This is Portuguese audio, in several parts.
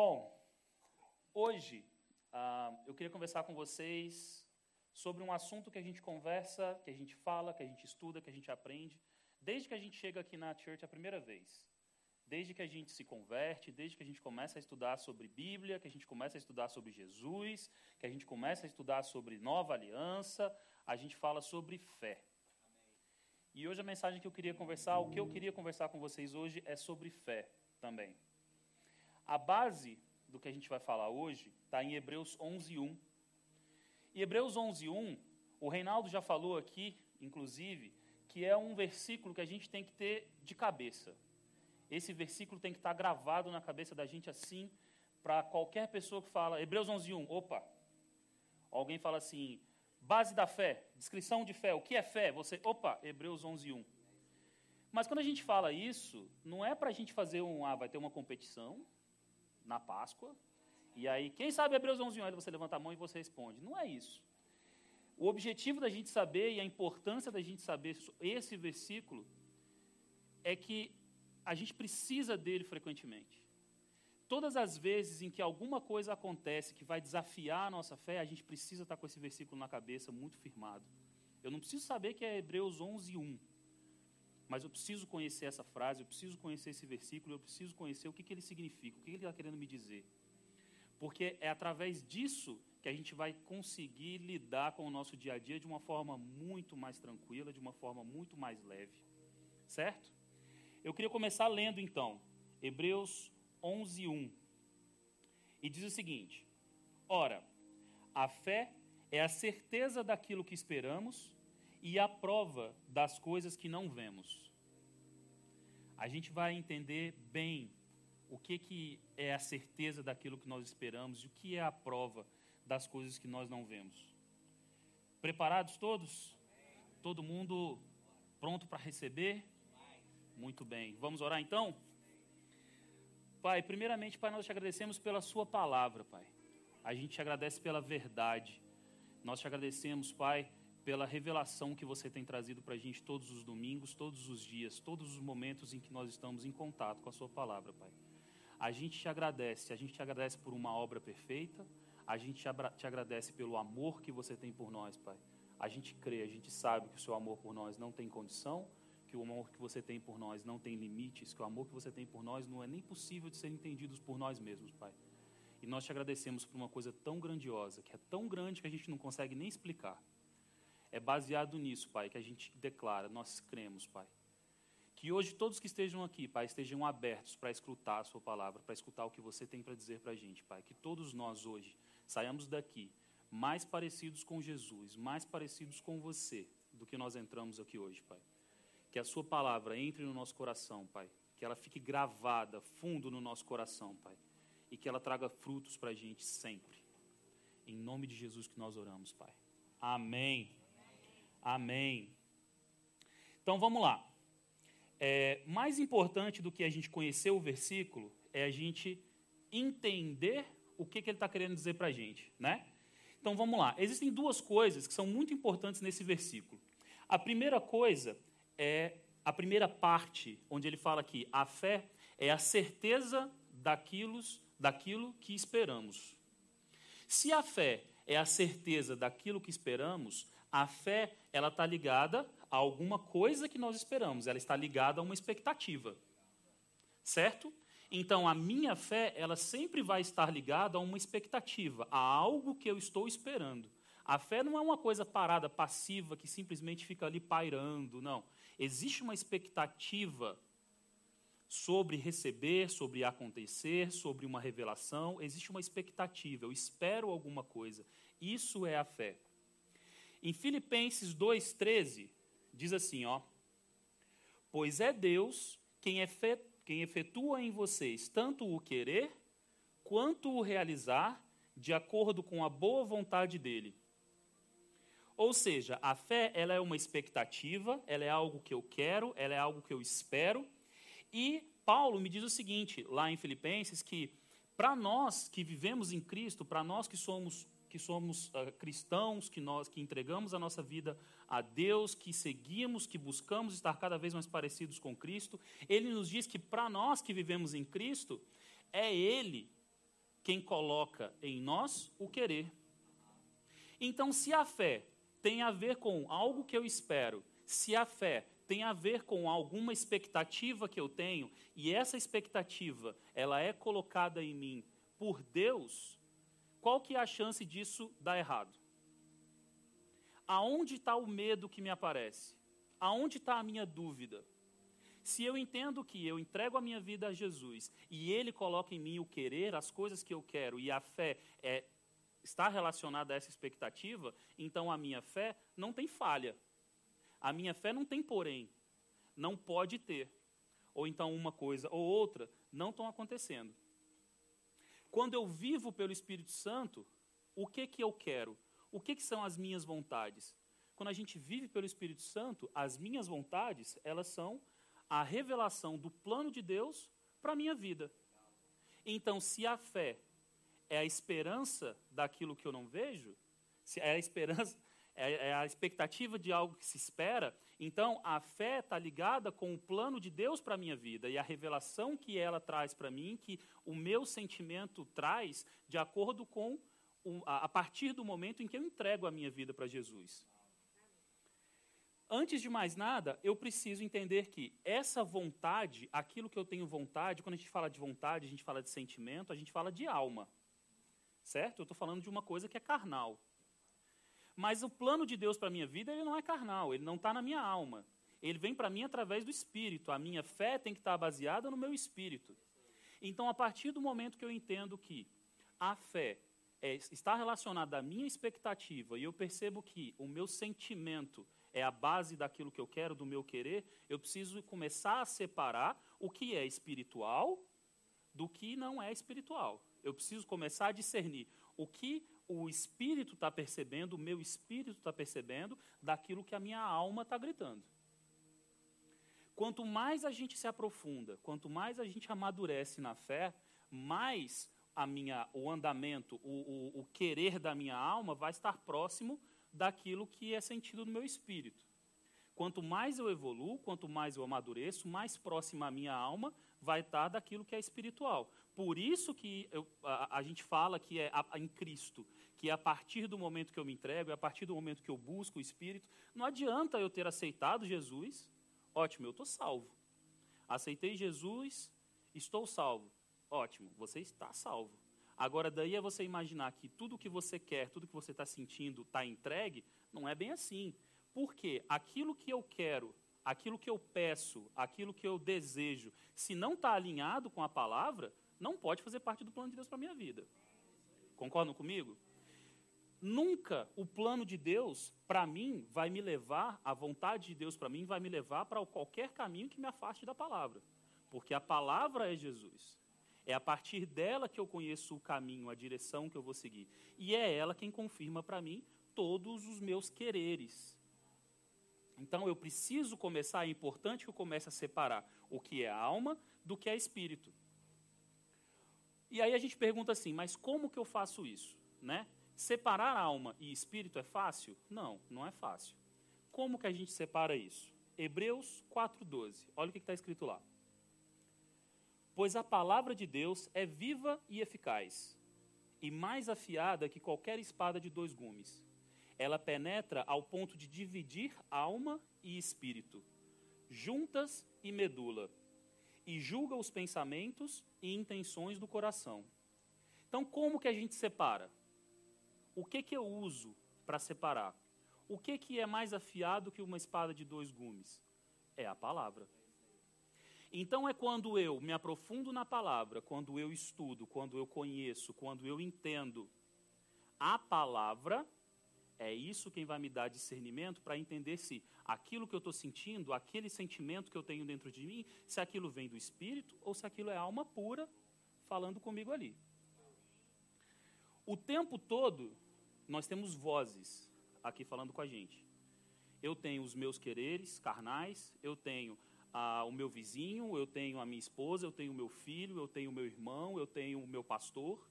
Bom, hoje ah, eu queria conversar com vocês sobre um assunto que a gente conversa, que a gente fala, que a gente estuda, que a gente aprende, desde que a gente chega aqui na church a primeira vez. Desde que a gente se converte, desde que a gente começa a estudar sobre Bíblia, que a gente começa a estudar sobre Jesus, que a gente começa a estudar sobre nova aliança, a gente fala sobre fé. E hoje a mensagem que eu queria conversar, o que eu queria conversar com vocês hoje é sobre fé também. A base do que a gente vai falar hoje está em Hebreus 11:1. E Hebreus 11:1, o Reinaldo já falou aqui, inclusive, que é um versículo que a gente tem que ter de cabeça. Esse versículo tem que estar gravado na cabeça da gente assim, para qualquer pessoa que fala, Hebreus 11:1, opa. Alguém fala assim, base da fé, descrição de fé, o que é fé? Você, opa, Hebreus 11:1. Mas quando a gente fala isso, não é para a gente fazer um, ah, vai ter uma competição na Páscoa, e aí, quem sabe Hebreus 11:1, aí você levanta a mão e você responde. Não é isso. O objetivo da gente saber e a importância da gente saber esse versículo é que a gente precisa dele frequentemente. Todas as vezes em que alguma coisa acontece que vai desafiar a nossa fé, a gente precisa estar com esse versículo na cabeça muito firmado. Eu não preciso saber que é Hebreus 11, 1, mas eu preciso conhecer essa frase, eu preciso conhecer esse versículo, eu preciso conhecer o que, que ele significa, o que ele está querendo me dizer. Porque é através disso que a gente vai conseguir lidar com o nosso dia a dia de uma forma muito mais tranquila, de uma forma muito mais leve. Certo? Eu queria começar lendo então, Hebreus 11, 1. E diz o seguinte: Ora, a fé é a certeza daquilo que esperamos e a prova das coisas que não vemos. A gente vai entender bem o que, que é a certeza daquilo que nós esperamos e o que é a prova das coisas que nós não vemos. Preparados todos? Todo mundo pronto para receber? Muito bem. Vamos orar então? Pai, primeiramente, Pai, nós te agradecemos pela Sua palavra, Pai. A gente te agradece pela verdade. Nós te agradecemos, Pai, pela revelação que você tem trazido para a gente todos os domingos, todos os dias, todos os momentos em que nós estamos em contato com a Sua palavra, Pai. A gente te agradece, a gente te agradece por uma obra perfeita, a gente te agradece pelo amor que você tem por nós, Pai. A gente crê, a gente sabe que o seu amor por nós não tem condição, que o amor que você tem por nós não tem limites, que o amor que você tem por nós não é nem possível de ser entendido por nós mesmos, Pai. E nós te agradecemos por uma coisa tão grandiosa, que é tão grande que a gente não consegue nem explicar. É baseado nisso, Pai, que a gente declara, nós cremos, Pai. Que hoje todos que estejam aqui, Pai, estejam abertos para escutar a Sua palavra, para escutar o que você tem para dizer para a gente, Pai. Que todos nós hoje saiamos daqui mais parecidos com Jesus, mais parecidos com você do que nós entramos aqui hoje, Pai que a Sua palavra entre no nosso coração, Pai. Que ela fique gravada fundo no nosso coração, Pai. E que ela traga frutos para a gente sempre. Em nome de Jesus que nós oramos, Pai. Amém. Amém. Então vamos lá. É, mais importante do que a gente conhecer o versículo é a gente entender o que, que ele está querendo dizer para a gente, né? Então vamos lá. Existem duas coisas que são muito importantes nesse versículo. A primeira coisa é a primeira parte, onde ele fala que a fé é a certeza daquilo, daquilo que esperamos. Se a fé é a certeza daquilo que esperamos, a fé ela está ligada a alguma coisa que nós esperamos, ela está ligada a uma expectativa, certo? Então a minha fé ela sempre vai estar ligada a uma expectativa, a algo que eu estou esperando. A fé não é uma coisa parada, passiva, que simplesmente fica ali pairando, não. Existe uma expectativa sobre receber, sobre acontecer, sobre uma revelação, existe uma expectativa, eu espero alguma coisa. Isso é a fé. Em Filipenses 2:13 diz assim, ó: Pois é Deus quem, quem efetua em vocês tanto o querer quanto o realizar de acordo com a boa vontade dele. Ou seja, a fé ela é uma expectativa, ela é algo que eu quero, ela é algo que eu espero. E Paulo me diz o seguinte, lá em Filipenses, que para nós que vivemos em Cristo, para nós que somos que somos uh, cristãos, que nós que entregamos a nossa vida a Deus, que seguimos, que buscamos estar cada vez mais parecidos com Cristo, ele nos diz que para nós que vivemos em Cristo, é ele quem coloca em nós o querer. Então, se a fé tem a ver com algo que eu espero, se a fé tem a ver com alguma expectativa que eu tenho, e essa expectativa, ela é colocada em mim por Deus, qual que é a chance disso dar errado? Aonde está o medo que me aparece? Aonde está a minha dúvida? Se eu entendo que eu entrego a minha vida a Jesus e Ele coloca em mim o querer, as coisas que eu quero, e a fé é, está relacionada a essa expectativa, então a minha fé não tem falha. A minha fé não tem porém. Não pode ter. Ou então uma coisa ou outra não estão acontecendo. Quando eu vivo pelo Espírito Santo, o que, que eu quero? O que, que são as minhas vontades? Quando a gente vive pelo Espírito Santo, as minhas vontades, elas são a revelação do plano de Deus para a minha vida. Então, se a fé é a esperança daquilo que eu não vejo, se é a esperança, é, é a expectativa de algo que se espera, então a fé está ligada com o plano de Deus para a minha vida e a revelação que ela traz para mim, que o meu sentimento traz, de acordo com o, a, a partir do momento em que eu entrego a minha vida para Jesus. Antes de mais nada, eu preciso entender que essa vontade, aquilo que eu tenho vontade, quando a gente fala de vontade, a gente fala de sentimento, a gente fala de alma. Certo? Eu estou falando de uma coisa que é carnal. Mas o plano de Deus para a minha vida, ele não é carnal, ele não está na minha alma. Ele vem para mim através do Espírito. A minha fé tem que estar tá baseada no meu Espírito. Então, a partir do momento que eu entendo que a fé é, está relacionada à minha expectativa e eu percebo que o meu sentimento é a base daquilo que eu quero, do meu querer, eu preciso começar a separar o que é espiritual do que não é espiritual. Eu preciso começar a discernir o que o espírito está percebendo, o meu espírito está percebendo, daquilo que a minha alma está gritando. Quanto mais a gente se aprofunda, quanto mais a gente amadurece na fé, mais a minha, o andamento, o, o, o querer da minha alma vai estar próximo daquilo que é sentido no meu espírito. Quanto mais eu evoluo, quanto mais eu amadureço, mais próxima a minha alma vai estar daquilo que é espiritual. Por isso que eu, a, a, gente fala que é a, a, em Cristo, que é a partir do momento que eu me entrego, é a partir do momento que eu busco o Espírito, não adianta eu ter aceitado Jesus, ótimo, eu estou salvo. Aceitei Jesus, estou salvo. Ótimo, você está salvo. Agora, daí é você imaginar que tudo que você quer, tudo que você está sentindo está entregue, não é bem assim. Porque aquilo que eu quero, aquilo que eu peço, aquilo que eu desejo, se não está alinhado com a palavra, não pode fazer parte do plano de Deus para a minha vida. Concordam comigo? Nunca o plano de Deus para mim vai me levar, a vontade de Deus para mim vai me levar para qualquer caminho que me afaste da palavra. Porque a palavra é Jesus. É a partir dela que eu conheço o caminho, a direção que eu vou seguir. E é ela quem confirma para mim todos os meus quereres. Então eu preciso começar, é importante que eu comece a separar o que é alma do que é espírito. E aí a gente pergunta assim, mas como que eu faço isso? Né? Separar alma e espírito é fácil? Não, não é fácil. Como que a gente separa isso? Hebreus 4,12. Olha o que está escrito lá pois a palavra de Deus é viva e eficaz, e mais afiada que qualquer espada de dois gumes. Ela penetra ao ponto de dividir alma e espírito, juntas e medula, e julga os pensamentos e intenções do coração. Então, como que a gente separa? O que que eu uso para separar? O que que é mais afiado que uma espada de dois gumes? É a palavra. Então é quando eu me aprofundo na palavra, quando eu estudo, quando eu conheço, quando eu entendo a palavra, é isso quem vai me dar discernimento para entender se aquilo que eu estou sentindo, aquele sentimento que eu tenho dentro de mim, se aquilo vem do espírito ou se aquilo é alma pura falando comigo ali. O tempo todo, nós temos vozes aqui falando com a gente. Eu tenho os meus quereres carnais, eu tenho a, o meu vizinho, eu tenho a minha esposa, eu tenho o meu filho, eu tenho o meu irmão, eu tenho o meu pastor.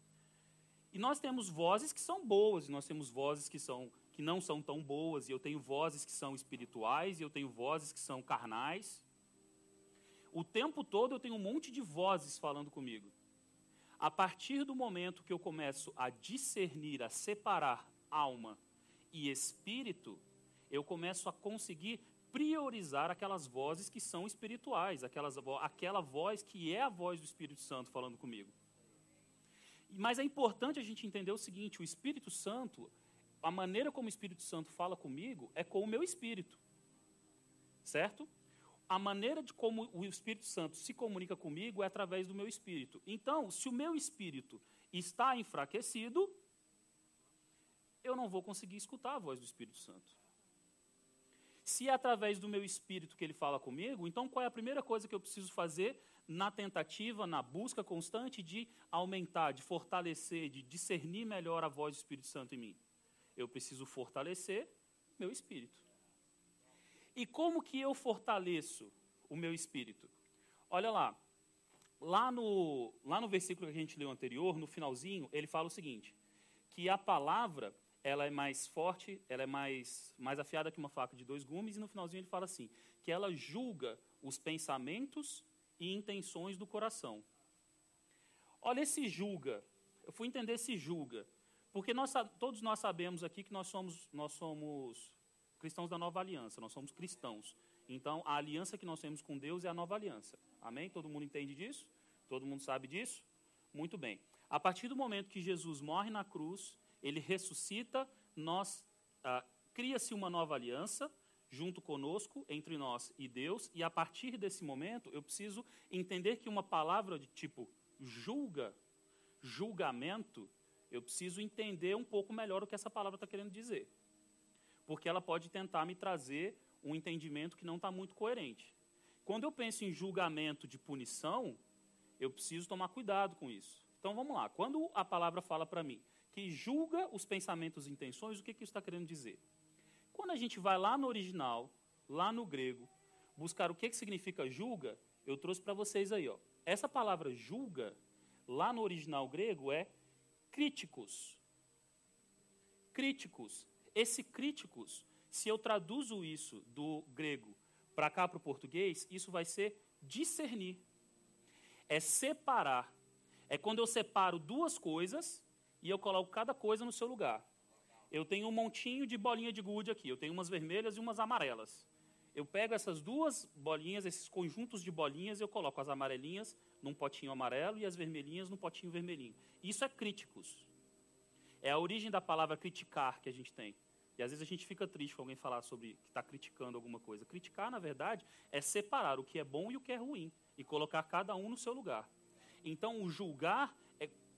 E nós temos vozes que são boas, e nós temos vozes que, são, que não são tão boas, e eu tenho vozes que são espirituais, e eu tenho vozes que são carnais. O tempo todo eu tenho um monte de vozes falando comigo. A partir do momento que eu começo a discernir, a separar alma e espírito, eu começo a conseguir priorizar aquelas vozes que são espirituais, aquelas, aquela voz que é a voz do Espírito Santo falando comigo. Mas é importante a gente entender o seguinte: o Espírito Santo, a maneira como o Espírito Santo fala comigo é com o meu espírito. Certo? A maneira de como o Espírito Santo se comunica comigo é através do meu espírito. Então, se o meu espírito está enfraquecido, eu não vou conseguir escutar a voz do Espírito Santo. Se é através do meu espírito que ele fala comigo, então qual é a primeira coisa que eu preciso fazer na tentativa, na busca constante de aumentar, de fortalecer, de discernir melhor a voz do Espírito Santo em mim? Eu preciso fortalecer meu espírito. E como que eu fortaleço o meu espírito? Olha lá, lá no, lá no versículo que a gente leu anterior, no finalzinho, ele fala o seguinte: que a palavra ela é mais forte, ela é mais, mais afiada que uma faca de dois gumes, e no finalzinho ele fala assim, que ela julga os pensamentos e intenções do coração. Olha esse julga, eu fui entender esse julga, porque nós, todos nós sabemos aqui que nós somos, nós somos cristãos da nova aliança, nós somos cristãos. Então, a aliança que nós temos com Deus é a nova aliança. Amém? Todo mundo entende disso? Todo mundo sabe disso? Muito bem. A partir do momento que Jesus morre na cruz, ele ressuscita, nós ah, cria-se uma nova aliança junto conosco, entre nós e Deus, e a partir desse momento eu preciso entender que uma palavra de tipo julga, julgamento, eu preciso entender um pouco melhor o que essa palavra está querendo dizer. Porque ela pode tentar me trazer um entendimento que não está muito coerente. Quando eu penso em julgamento de punição, eu preciso tomar cuidado com isso. Então vamos lá. Quando a palavra fala para mim, que julga os pensamentos e intenções, o que, que isso está querendo dizer? Quando a gente vai lá no original, lá no grego, buscar o que, que significa julga, eu trouxe para vocês aí. Ó. Essa palavra julga, lá no original grego, é críticos. Críticos. Esse críticos, se eu traduzo isso do grego para cá para o português, isso vai ser discernir. É separar. É quando eu separo duas coisas e eu coloco cada coisa no seu lugar. Eu tenho um montinho de bolinha de gude aqui, eu tenho umas vermelhas e umas amarelas. Eu pego essas duas bolinhas, esses conjuntos de bolinhas, e eu coloco as amarelinhas num potinho amarelo e as vermelhinhas num potinho vermelhinho. Isso é críticos. É a origem da palavra criticar que a gente tem. E às vezes a gente fica triste com alguém falar sobre que está criticando alguma coisa. Criticar, na verdade, é separar o que é bom e o que é ruim e colocar cada um no seu lugar. Então, o julgar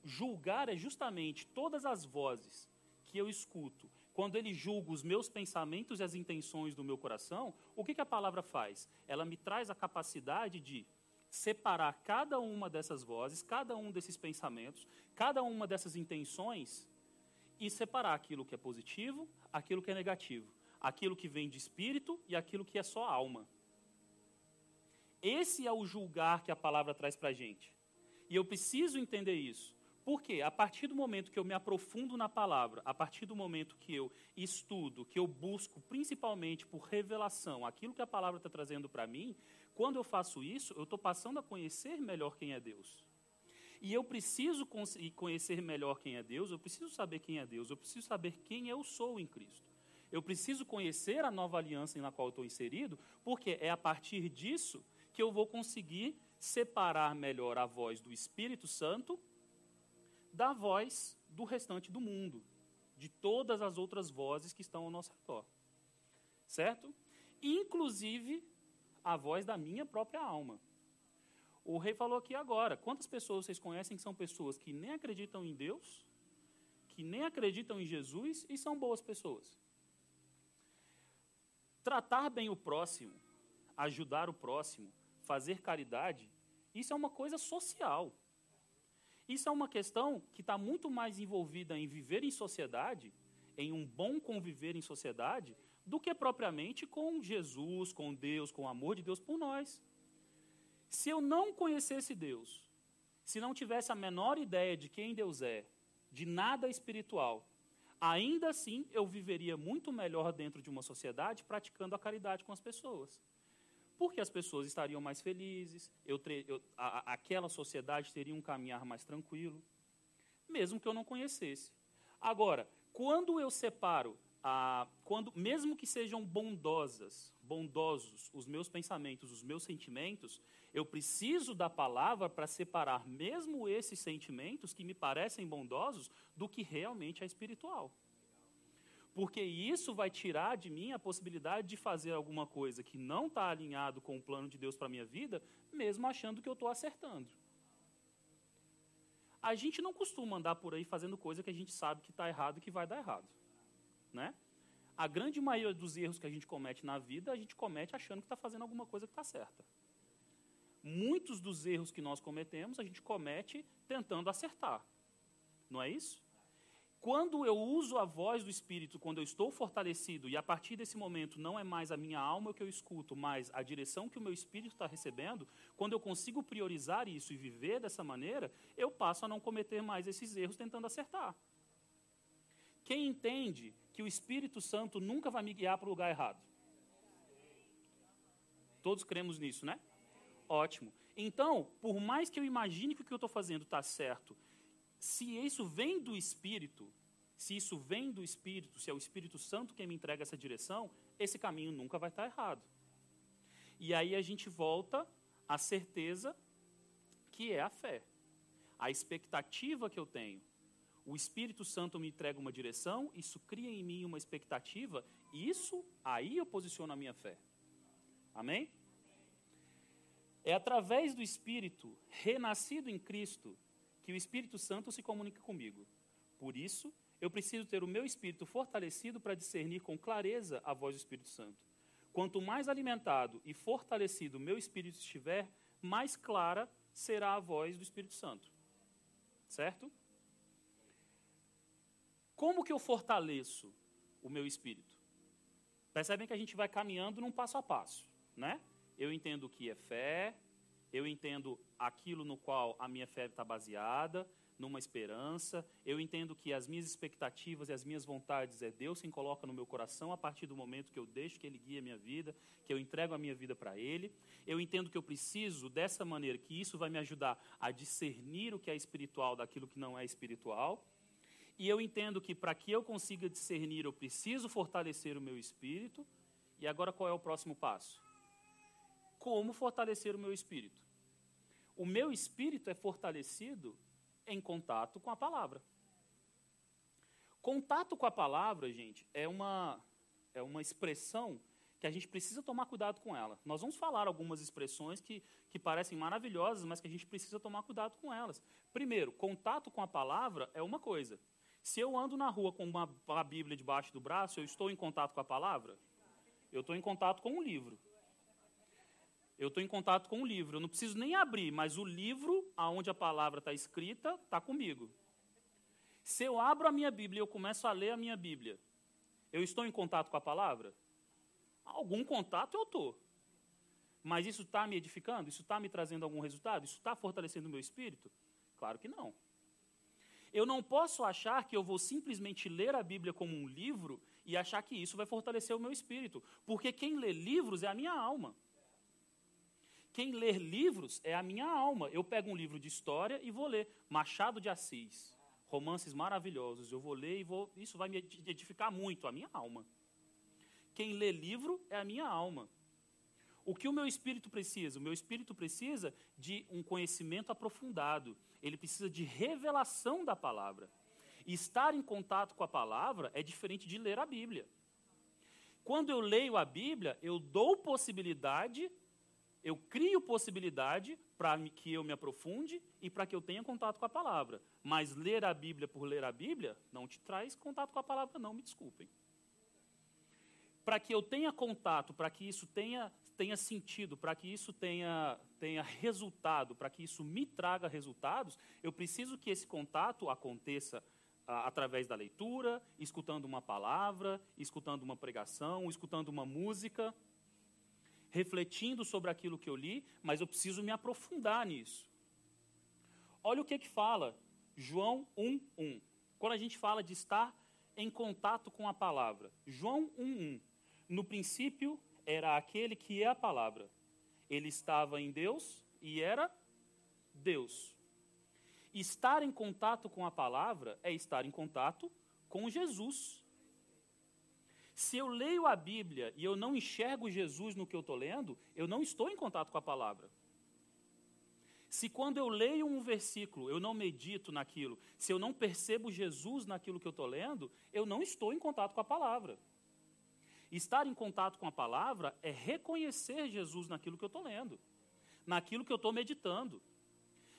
julgar é justamente todas as vozes que eu escuto. Quando ele julga os meus pensamentos e as intenções do meu coração, o que, que a palavra faz? Ela me traz a capacidade de separar cada uma dessas vozes, cada um desses pensamentos, cada uma dessas intenções e separar aquilo que é positivo, aquilo que é negativo, aquilo que vem de espírito e aquilo que é só alma. Esse é o julgar que a palavra traz para a gente. E eu preciso entender isso. Porque a partir do momento que eu me aprofundo na palavra, a partir do momento que eu estudo, que eu busco principalmente por revelação aquilo que a palavra está trazendo para mim, quando eu faço isso, eu estou passando a conhecer melhor quem é Deus. E eu preciso conhecer melhor quem é Deus, eu preciso saber quem é Deus, eu preciso saber quem eu sou em Cristo. Eu preciso conhecer a nova aliança na qual estou inserido, porque é a partir disso que eu vou conseguir separar melhor a voz do Espírito Santo da voz do restante do mundo, de todas as outras vozes que estão ao nosso redor. Certo? Inclusive a voz da minha própria alma. O rei falou aqui agora: quantas pessoas vocês conhecem que são pessoas que nem acreditam em Deus, que nem acreditam em Jesus e são boas pessoas? Tratar bem o próximo, ajudar o próximo, fazer caridade, isso é uma coisa social. Isso é uma questão que está muito mais envolvida em viver em sociedade, em um bom conviver em sociedade, do que propriamente com Jesus, com Deus, com o amor de Deus por nós. Se eu não conhecesse Deus, se não tivesse a menor ideia de quem Deus é, de nada espiritual, ainda assim eu viveria muito melhor dentro de uma sociedade praticando a caridade com as pessoas. Porque as pessoas estariam mais felizes, eu, eu, a, aquela sociedade teria um caminhar mais tranquilo, mesmo que eu não conhecesse. Agora, quando eu separo, a, quando, mesmo que sejam bondosas, bondosos os meus pensamentos, os meus sentimentos, eu preciso da palavra para separar mesmo esses sentimentos que me parecem bondosos do que realmente é espiritual. Porque isso vai tirar de mim a possibilidade de fazer alguma coisa que não está alinhado com o plano de Deus para a minha vida, mesmo achando que eu estou acertando. A gente não costuma andar por aí fazendo coisa que a gente sabe que está errado e que vai dar errado. Né? A grande maioria dos erros que a gente comete na vida, a gente comete achando que está fazendo alguma coisa que está certa. Muitos dos erros que nós cometemos, a gente comete tentando acertar. Não é isso? Quando eu uso a voz do Espírito, quando eu estou fortalecido, e a partir desse momento não é mais a minha alma que eu escuto, mas a direção que o meu Espírito está recebendo, quando eu consigo priorizar isso e viver dessa maneira, eu passo a não cometer mais esses erros tentando acertar. Quem entende que o Espírito Santo nunca vai me guiar para o lugar errado? Todos cremos nisso, né? Ótimo. Então, por mais que eu imagine que o que eu estou fazendo está certo se isso vem do Espírito, se isso vem do Espírito, se é o Espírito Santo quem me entrega essa direção, esse caminho nunca vai estar errado. E aí a gente volta à certeza que é a fé, a expectativa que eu tenho. O Espírito Santo me entrega uma direção, isso cria em mim uma expectativa, e isso aí eu posiciono a minha fé. Amém? É através do Espírito renascido em Cristo que o Espírito Santo se comunica comigo. Por isso, eu preciso ter o meu espírito fortalecido para discernir com clareza a voz do Espírito Santo. Quanto mais alimentado e fortalecido o meu espírito estiver, mais clara será a voz do Espírito Santo. Certo? Como que eu fortaleço o meu espírito? Percebem que a gente vai caminhando num passo a passo, né? Eu entendo o que é fé, eu entendo aquilo no qual a minha fé está baseada, numa esperança. Eu entendo que as minhas expectativas e as minhas vontades é Deus quem coloca no meu coração a partir do momento que eu deixo que Ele guie a minha vida, que eu entrego a minha vida para Ele. Eu entendo que eu preciso dessa maneira, que isso vai me ajudar a discernir o que é espiritual daquilo que não é espiritual. E eu entendo que para que eu consiga discernir, eu preciso fortalecer o meu espírito. E agora qual é o próximo passo? Como fortalecer o meu espírito. O meu espírito é fortalecido em contato com a palavra. Contato com a palavra, gente, é uma, é uma expressão que a gente precisa tomar cuidado com ela. Nós vamos falar algumas expressões que, que parecem maravilhosas, mas que a gente precisa tomar cuidado com elas. Primeiro, contato com a palavra é uma coisa. Se eu ando na rua com uma, uma Bíblia debaixo do braço, eu estou em contato com a palavra? Eu estou em contato com um livro eu estou em contato com o livro. Eu não preciso nem abrir, mas o livro, aonde a palavra está escrita, está comigo. Se eu abro a minha Bíblia e eu começo a ler a minha Bíblia, eu estou em contato com a palavra? Algum contato eu estou. Mas isso está me edificando? Isso está me trazendo algum resultado? Isso está fortalecendo o meu espírito? Claro que não. Eu não posso achar que eu vou simplesmente ler a Bíblia como um livro e achar que isso vai fortalecer o meu espírito. Porque quem lê livros é a minha alma. Quem ler livros é a minha alma. Eu pego um livro de história e vou ler Machado de Assis, romances maravilhosos. Eu vou ler e vou, isso vai me edificar muito a minha alma. Quem lê livro é a minha alma. O que o meu espírito precisa? O meu espírito precisa de um conhecimento aprofundado. Ele precisa de revelação da palavra. E estar em contato com a palavra é diferente de ler a Bíblia. Quando eu leio a Bíblia, eu dou possibilidade eu crio possibilidade para que eu me aprofunde e para que eu tenha contato com a palavra. Mas ler a Bíblia por ler a Bíblia não te traz contato com a palavra, não, me desculpem. Para que eu tenha contato, para que isso tenha, tenha sentido, para que isso tenha, tenha resultado, para que isso me traga resultados, eu preciso que esse contato aconteça através da leitura, escutando uma palavra, escutando uma pregação, escutando uma música refletindo sobre aquilo que eu li, mas eu preciso me aprofundar nisso. Olha o que que fala João 1:1. Quando a gente fala de estar em contato com a palavra. João 1:1. No princípio era aquele que é a palavra. Ele estava em Deus e era Deus. Estar em contato com a palavra é estar em contato com Jesus. Se eu leio a Bíblia e eu não enxergo Jesus no que eu estou lendo, eu não estou em contato com a palavra. Se quando eu leio um versículo eu não medito naquilo, se eu não percebo Jesus naquilo que eu estou lendo, eu não estou em contato com a palavra. Estar em contato com a palavra é reconhecer Jesus naquilo que eu estou lendo, naquilo que eu estou meditando,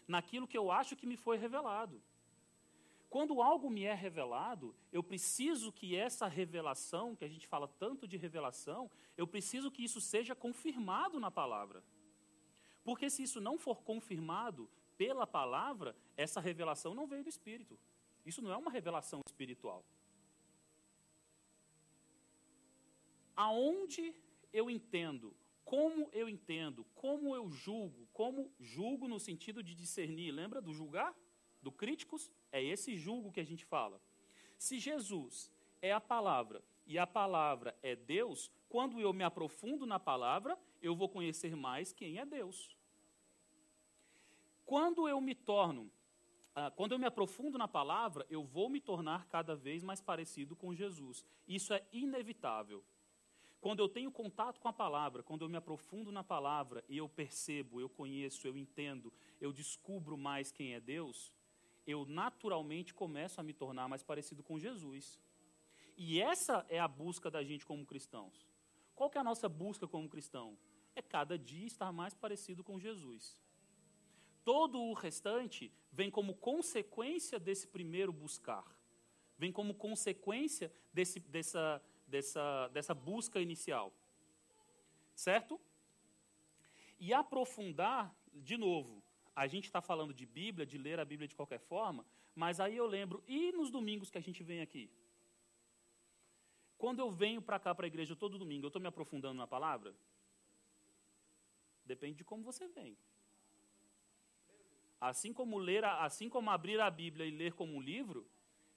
naquilo que eu acho que me foi revelado. Quando algo me é revelado, eu preciso que essa revelação, que a gente fala tanto de revelação, eu preciso que isso seja confirmado na palavra. Porque se isso não for confirmado pela palavra, essa revelação não veio do Espírito. Isso não é uma revelação espiritual. Aonde eu entendo, como eu entendo, como eu julgo, como julgo no sentido de discernir, lembra do julgar? Do críticos, é esse julgo que a gente fala. Se Jesus é a palavra e a palavra é Deus, quando eu me aprofundo na palavra, eu vou conhecer mais quem é Deus. Quando eu me torno, ah, quando eu me aprofundo na palavra, eu vou me tornar cada vez mais parecido com Jesus. Isso é inevitável. Quando eu tenho contato com a palavra, quando eu me aprofundo na palavra e eu percebo, eu conheço, eu entendo, eu descubro mais quem é Deus, eu naturalmente começo a me tornar mais parecido com Jesus. E essa é a busca da gente como cristãos. Qual que é a nossa busca como cristão? É cada dia estar mais parecido com Jesus. Todo o restante vem como consequência desse primeiro buscar. Vem como consequência desse, dessa, dessa, dessa busca inicial. Certo? E aprofundar, de novo, a gente está falando de Bíblia, de ler a Bíblia de qualquer forma, mas aí eu lembro, e nos domingos que a gente vem aqui? Quando eu venho para cá, para a igreja, todo domingo, eu estou me aprofundando na palavra? Depende de como você vem. Assim como ler, assim como abrir a Bíblia e ler como um livro,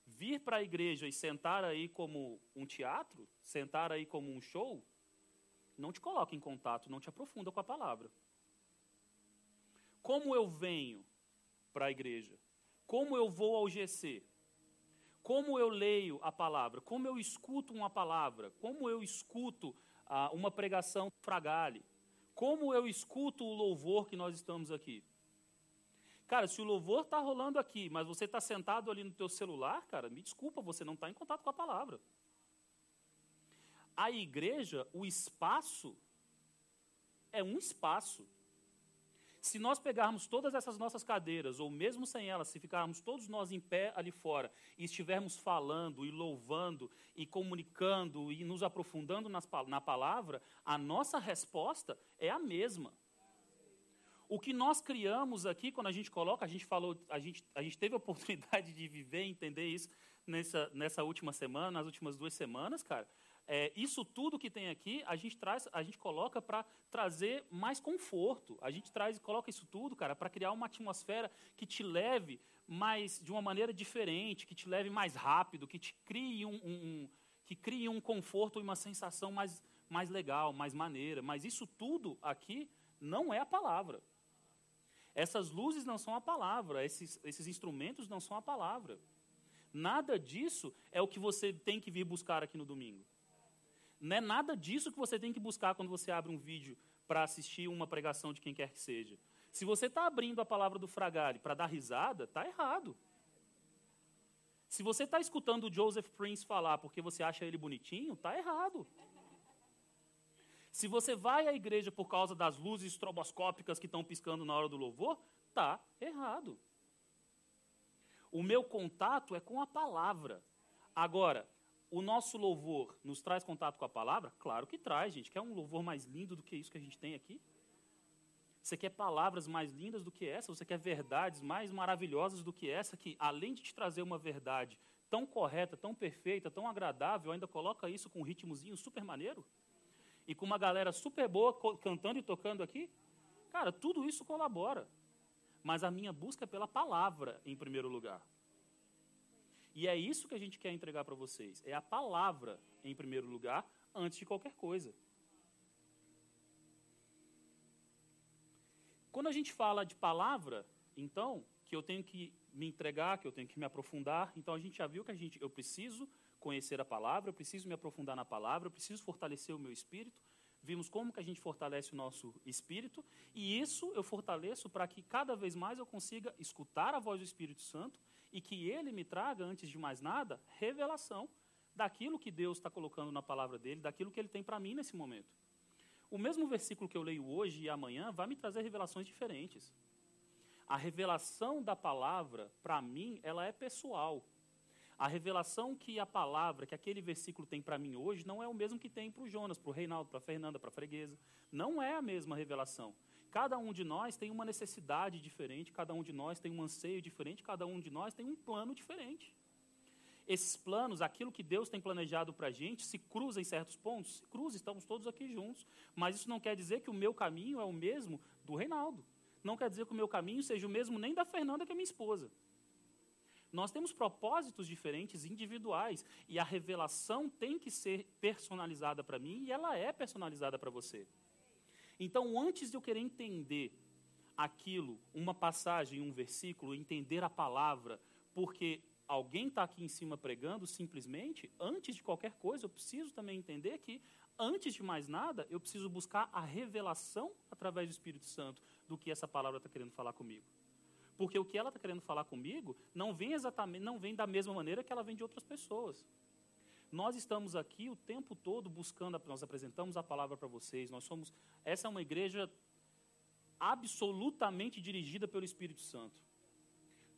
vir para a igreja e sentar aí como um teatro, sentar aí como um show, não te coloca em contato, não te aprofunda com a palavra. Como eu venho para a igreja? Como eu vou ao GC? Como eu leio a palavra? Como eu escuto uma palavra? Como eu escuto ah, uma pregação fragale? Como eu escuto o louvor que nós estamos aqui? Cara, se o louvor está rolando aqui, mas você está sentado ali no teu celular, cara, me desculpa, você não está em contato com a palavra. A igreja, o espaço, é um espaço. Se nós pegarmos todas essas nossas cadeiras, ou mesmo sem elas, se ficarmos todos nós em pé ali fora e estivermos falando e louvando e comunicando e nos aprofundando nas, na palavra, a nossa resposta é a mesma. O que nós criamos aqui, quando a gente coloca, a gente falou, a gente, a gente teve a oportunidade de viver e entender isso nessa, nessa última semana, nas últimas duas semanas, cara. É, isso tudo que tem aqui, a gente traz, a gente coloca para trazer mais conforto. A gente traz, coloca isso tudo, cara, para criar uma atmosfera que te leve mais de uma maneira diferente, que te leve mais rápido, que te crie um, um, um que crie um conforto e uma sensação mais, mais legal, mais maneira. Mas isso tudo aqui não é a palavra. Essas luzes não são a palavra, esses, esses instrumentos não são a palavra. Nada disso é o que você tem que vir buscar aqui no domingo. Não é nada disso que você tem que buscar quando você abre um vídeo para assistir uma pregação de quem quer que seja. Se você está abrindo a palavra do Fragale para dar risada, está errado. Se você está escutando o Joseph Prince falar porque você acha ele bonitinho, está errado. Se você vai à igreja por causa das luzes estroboscópicas que estão piscando na hora do louvor, está errado. O meu contato é com a palavra. Agora, o nosso louvor nos traz contato com a palavra? Claro que traz, gente. Quer um louvor mais lindo do que isso que a gente tem aqui? Você quer palavras mais lindas do que essa? Você quer verdades mais maravilhosas do que essa? Que, além de te trazer uma verdade tão correta, tão perfeita, tão agradável, ainda coloca isso com um ritmozinho super maneiro? E com uma galera super boa cantando e tocando aqui? Cara, tudo isso colabora. Mas a minha busca é pela palavra, em primeiro lugar. E é isso que a gente quer entregar para vocês. É a palavra, em primeiro lugar, antes de qualquer coisa. Quando a gente fala de palavra, então, que eu tenho que me entregar, que eu tenho que me aprofundar, então a gente já viu que a gente, eu preciso conhecer a palavra, eu preciso me aprofundar na palavra, eu preciso fortalecer o meu espírito. Vimos como que a gente fortalece o nosso espírito, e isso eu fortaleço para que cada vez mais eu consiga escutar a voz do Espírito Santo e que ele me traga, antes de mais nada, revelação daquilo que Deus está colocando na palavra dele, daquilo que ele tem para mim nesse momento. O mesmo versículo que eu leio hoje e amanhã vai me trazer revelações diferentes. A revelação da palavra, para mim, ela é pessoal. A revelação que a palavra, que aquele versículo tem para mim hoje, não é o mesmo que tem para o Jonas, para o Reinaldo, para a Fernanda, para a Freguesa. Não é a mesma revelação. Cada um de nós tem uma necessidade diferente, cada um de nós tem um anseio diferente, cada um de nós tem um plano diferente esses planos, aquilo que Deus tem planejado para a gente, se cruza em certos pontos? Se cruza, estamos todos aqui juntos. Mas isso não quer dizer que o meu caminho é o mesmo do Reinaldo. Não quer dizer que o meu caminho seja o mesmo nem da Fernanda, que é minha esposa. Nós temos propósitos diferentes, individuais, e a revelação tem que ser personalizada para mim e ela é personalizada para você. Então, antes de eu querer entender aquilo, uma passagem, um versículo, entender a palavra, porque alguém está aqui em cima pregando simplesmente, antes de qualquer coisa, eu preciso também entender que, antes de mais nada, eu preciso buscar a revelação através do Espírito Santo do que essa palavra está querendo falar comigo. Porque o que ela está querendo falar comigo não vem exatamente, não vem da mesma maneira que ela vem de outras pessoas. Nós estamos aqui o tempo todo buscando, nós apresentamos a palavra para vocês. Nós somos, essa é uma igreja absolutamente dirigida pelo Espírito Santo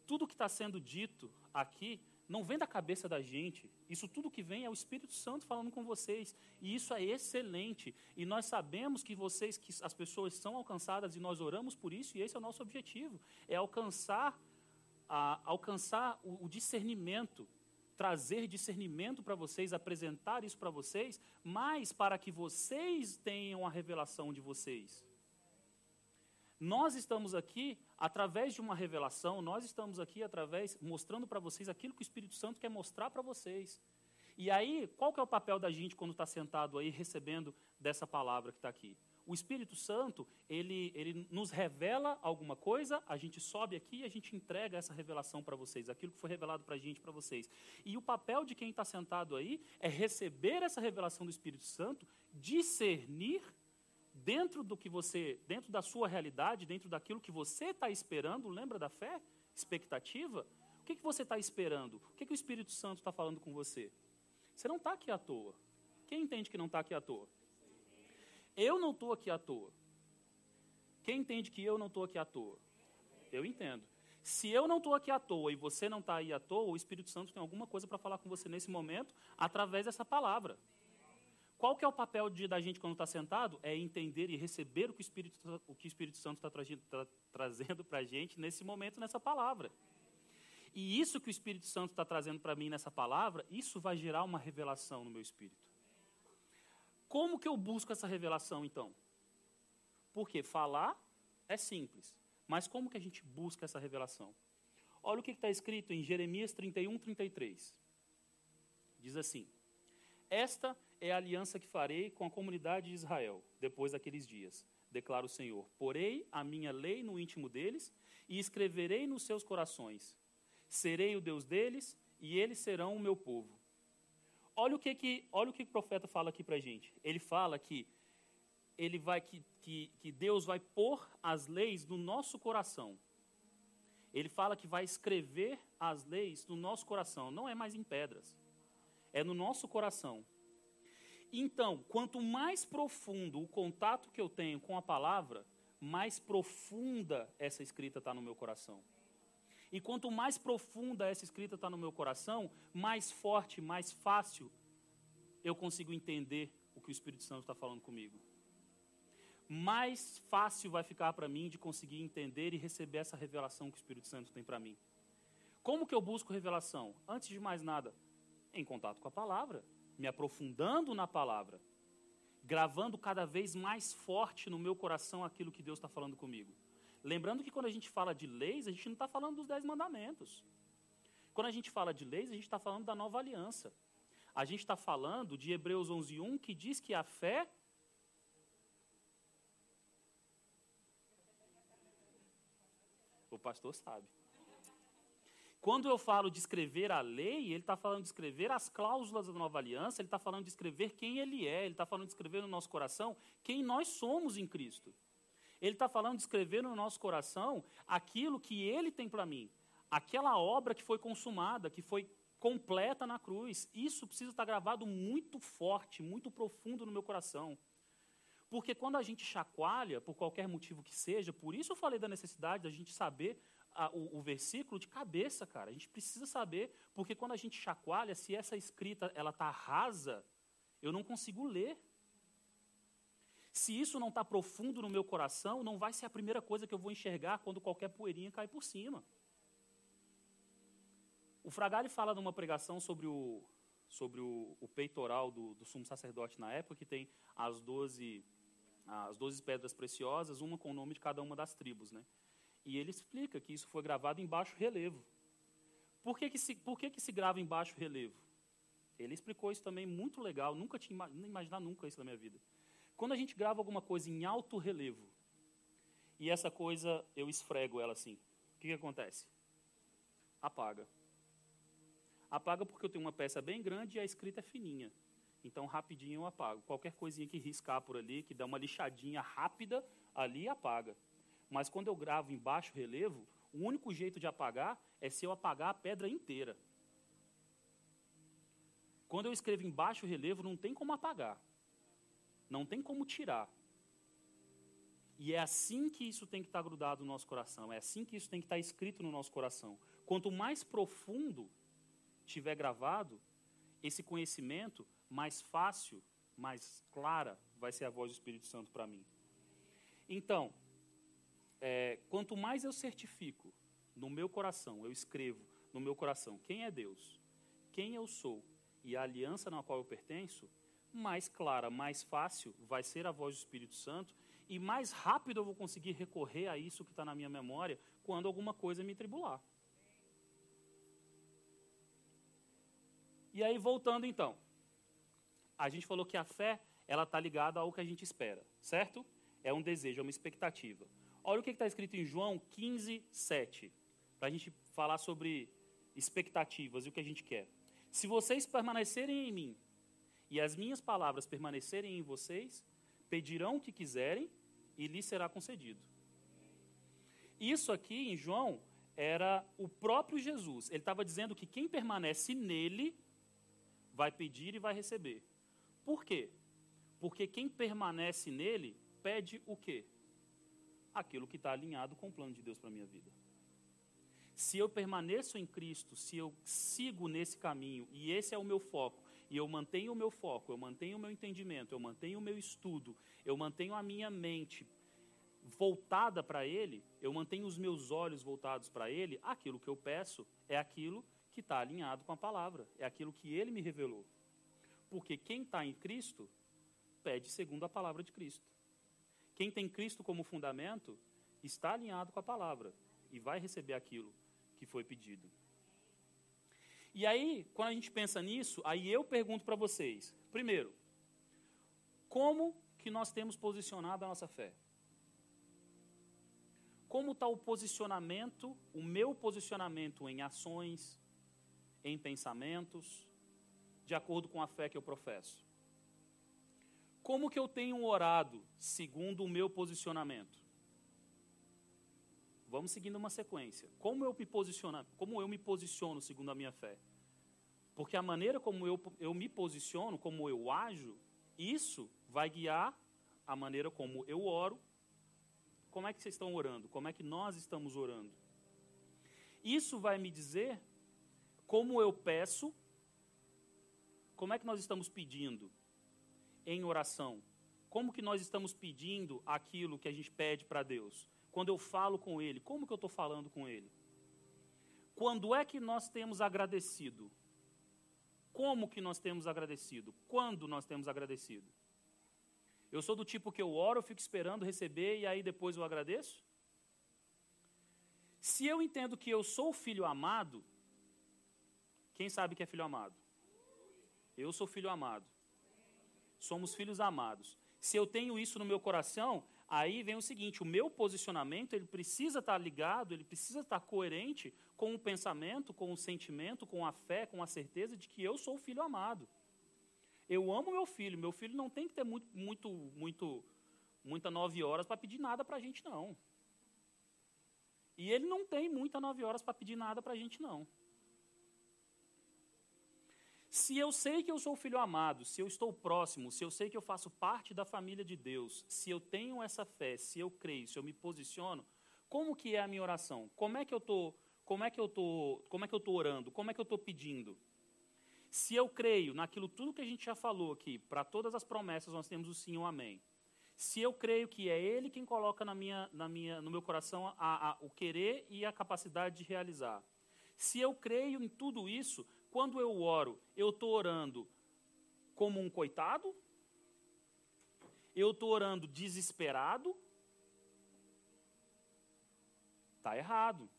tudo que está sendo dito aqui não vem da cabeça da gente. Isso tudo que vem é o Espírito Santo falando com vocês. E isso é excelente. E nós sabemos que vocês, que as pessoas são alcançadas e nós oramos por isso, e esse é o nosso objetivo. É alcançar, a, alcançar o, o discernimento, trazer discernimento para vocês, apresentar isso para vocês, mas para que vocês tenham a revelação de vocês. Nós estamos aqui através de uma revelação, nós estamos aqui através mostrando para vocês aquilo que o Espírito Santo quer mostrar para vocês. E aí, qual que é o papel da gente quando está sentado aí recebendo dessa palavra que está aqui? O Espírito Santo, ele, ele nos revela alguma coisa, a gente sobe aqui e a gente entrega essa revelação para vocês, aquilo que foi revelado para a gente, para vocês. E o papel de quem está sentado aí é receber essa revelação do Espírito Santo, discernir dentro do que você, dentro da sua realidade, dentro daquilo que você está esperando, lembra da fé? Expectativa? O que, que você está esperando? O que, que o Espírito Santo está falando com você? Você não está aqui à toa. Quem entende que não está aqui à toa? Eu não estou aqui à toa. Quem entende que eu não estou aqui à toa? Eu entendo. Se eu não estou aqui à toa e você não está aí à toa, o Espírito Santo tem alguma coisa para falar com você nesse momento através dessa palavra. Qual que é o papel de, da gente quando está sentado? É entender e receber o que o Espírito, o que o Espírito Santo está tá trazendo para a gente nesse momento, nessa palavra. E isso que o Espírito Santo está trazendo para mim nessa palavra, isso vai gerar uma revelação no meu espírito. Como que eu busco essa revelação, então? Porque falar é simples, mas como que a gente busca essa revelação? Olha o que está escrito em Jeremias 31, 33. Diz assim: Esta é a aliança que farei com a comunidade de Israel depois daqueles dias, declara o Senhor. Porei a minha lei no íntimo deles e escreverei nos seus corações. Serei o Deus deles e eles serão o meu povo. Olha o que, que, olha o, que o profeta fala aqui para a gente. Ele fala que, ele vai, que, que, que Deus vai pôr as leis no nosso coração. Ele fala que vai escrever as leis no nosso coração. Não é mais em pedras. É no nosso coração. Então, quanto mais profundo o contato que eu tenho com a palavra, mais profunda essa escrita está no meu coração. E quanto mais profunda essa escrita está no meu coração, mais forte, mais fácil eu consigo entender o que o Espírito Santo está falando comigo. Mais fácil vai ficar para mim de conseguir entender e receber essa revelação que o Espírito Santo tem para mim. Como que eu busco revelação? Antes de mais nada, em contato com a palavra me aprofundando na palavra, gravando cada vez mais forte no meu coração aquilo que Deus está falando comigo. Lembrando que quando a gente fala de leis, a gente não está falando dos dez mandamentos. Quando a gente fala de leis, a gente está falando da nova aliança. A gente está falando de Hebreus 11.1, que diz que a fé pastor sabe. Quando eu falo de escrever a lei, ele está falando de escrever as cláusulas da nova aliança, ele está falando de escrever quem ele é, ele está falando de escrever no nosso coração quem nós somos em Cristo. Ele está falando de escrever no nosso coração aquilo que ele tem para mim, aquela obra que foi consumada, que foi completa na cruz. Isso precisa estar gravado muito forte, muito profundo no meu coração. Porque quando a gente chacoalha, por qualquer motivo que seja, por isso eu falei da necessidade da gente saber a, o, o, versículo de cabeça, cara. A gente precisa saber, porque quando a gente chacoalha, se essa escrita ela está rasa, eu não consigo ler. Se isso não está profundo no meu coração, não vai ser a primeira coisa que eu vou enxergar quando qualquer poeirinha cai por cima. O Fragale fala numa pregação sobre o, sobre o, o peitoral do, do, sumo sacerdote na época, que tem as doze, as doze pedras preciosas, uma com o nome de cada uma das tribos. Né? E ele explica que isso foi gravado em baixo relevo. Por que, que, se, por que, que se grava em baixo relevo? Ele explicou isso também muito legal, nunca tinha imaginado nunca isso na minha vida. Quando a gente grava alguma coisa em alto relevo, e essa coisa eu esfrego ela assim, o que, que acontece? Apaga. Apaga porque eu tenho uma peça bem grande e a escrita é fininha. Então, rapidinho eu apago. Qualquer coisinha que riscar por ali, que dá uma lixadinha rápida, ali apaga. Mas quando eu gravo em baixo relevo, o único jeito de apagar é se eu apagar a pedra inteira. Quando eu escrevo em baixo relevo, não tem como apagar. Não tem como tirar. E é assim que isso tem que estar grudado no nosso coração. É assim que isso tem que estar escrito no nosso coração. Quanto mais profundo tiver gravado, esse conhecimento, mais fácil, mais clara vai ser a voz do Espírito Santo para mim. Então, é, quanto mais eu certifico no meu coração, eu escrevo no meu coração quem é Deus, quem eu sou e a aliança na qual eu pertenço, mais clara, mais fácil vai ser a voz do Espírito Santo e mais rápido eu vou conseguir recorrer a isso que está na minha memória quando alguma coisa me tribular. E aí, voltando então, a gente falou que a fé ela está ligada ao que a gente espera, certo? É um desejo, é uma expectativa. Olha o que está escrito em João 15, 7, para a gente falar sobre expectativas e o que a gente quer. Se vocês permanecerem em mim e as minhas palavras permanecerem em vocês, pedirão o que quiserem e lhes será concedido. Isso aqui em João era o próprio Jesus. Ele estava dizendo que quem permanece nele vai pedir e vai receber. Por quê? Porque quem permanece nele pede o quê? aquilo que está alinhado com o plano de Deus para a minha vida. Se eu permaneço em Cristo, se eu sigo nesse caminho, e esse é o meu foco, e eu mantenho o meu foco, eu mantenho o meu entendimento, eu mantenho o meu estudo, eu mantenho a minha mente voltada para Ele, eu mantenho os meus olhos voltados para Ele, aquilo que eu peço é aquilo que está alinhado com a palavra, é aquilo que Ele me revelou. Porque quem está em Cristo, pede segundo a palavra de Cristo. Quem tem Cristo como fundamento está alinhado com a palavra e vai receber aquilo que foi pedido. E aí, quando a gente pensa nisso, aí eu pergunto para vocês: primeiro, como que nós temos posicionado a nossa fé? Como está o posicionamento, o meu posicionamento em ações, em pensamentos, de acordo com a fé que eu professo? Como que eu tenho orado segundo o meu posicionamento? Vamos seguindo uma sequência. Como eu me posiciono, como eu me posiciono segundo a minha fé? Porque a maneira como eu, eu me posiciono, como eu ajo, isso vai guiar a maneira como eu oro. Como é que vocês estão orando? Como é que nós estamos orando? Isso vai me dizer como eu peço, como é que nós estamos pedindo em oração? Como que nós estamos pedindo aquilo que a gente pede para Deus? Quando eu falo com Ele, como que eu estou falando com Ele? Quando é que nós temos agradecido? Como que nós temos agradecido? Quando nós temos agradecido? Eu sou do tipo que eu oro, eu fico esperando receber e aí depois eu agradeço? Se eu entendo que eu sou filho amado, quem sabe que é filho amado? Eu sou filho amado somos filhos amados. Se eu tenho isso no meu coração, Aí vem o seguinte: o meu posicionamento ele precisa estar ligado, ele precisa estar coerente com o pensamento, com o sentimento, com a fé, com a certeza de que eu sou o filho amado. Eu amo meu filho. Meu filho não tem que ter muito, muito, muito, muita nove horas para pedir nada para a gente não. E ele não tem muita nove horas para pedir nada para a gente não. Se eu sei que eu sou filho amado, se eu estou próximo, se eu sei que eu faço parte da família de Deus, se eu tenho essa fé, se eu creio, se eu me posiciono, como que é a minha oração? Como é que eu tô, como é que eu tô, como é que eu tô orando? Como é que eu estou pedindo? Se eu creio naquilo tudo que a gente já falou aqui, para todas as promessas nós temos o sim e o amém. Se eu creio que é Ele quem coloca na minha, na minha, no meu coração a, a, o querer e a capacidade de realizar. Se eu creio em tudo isso, quando eu oro, eu estou orando como um coitado? Eu estou orando desesperado? Está errado.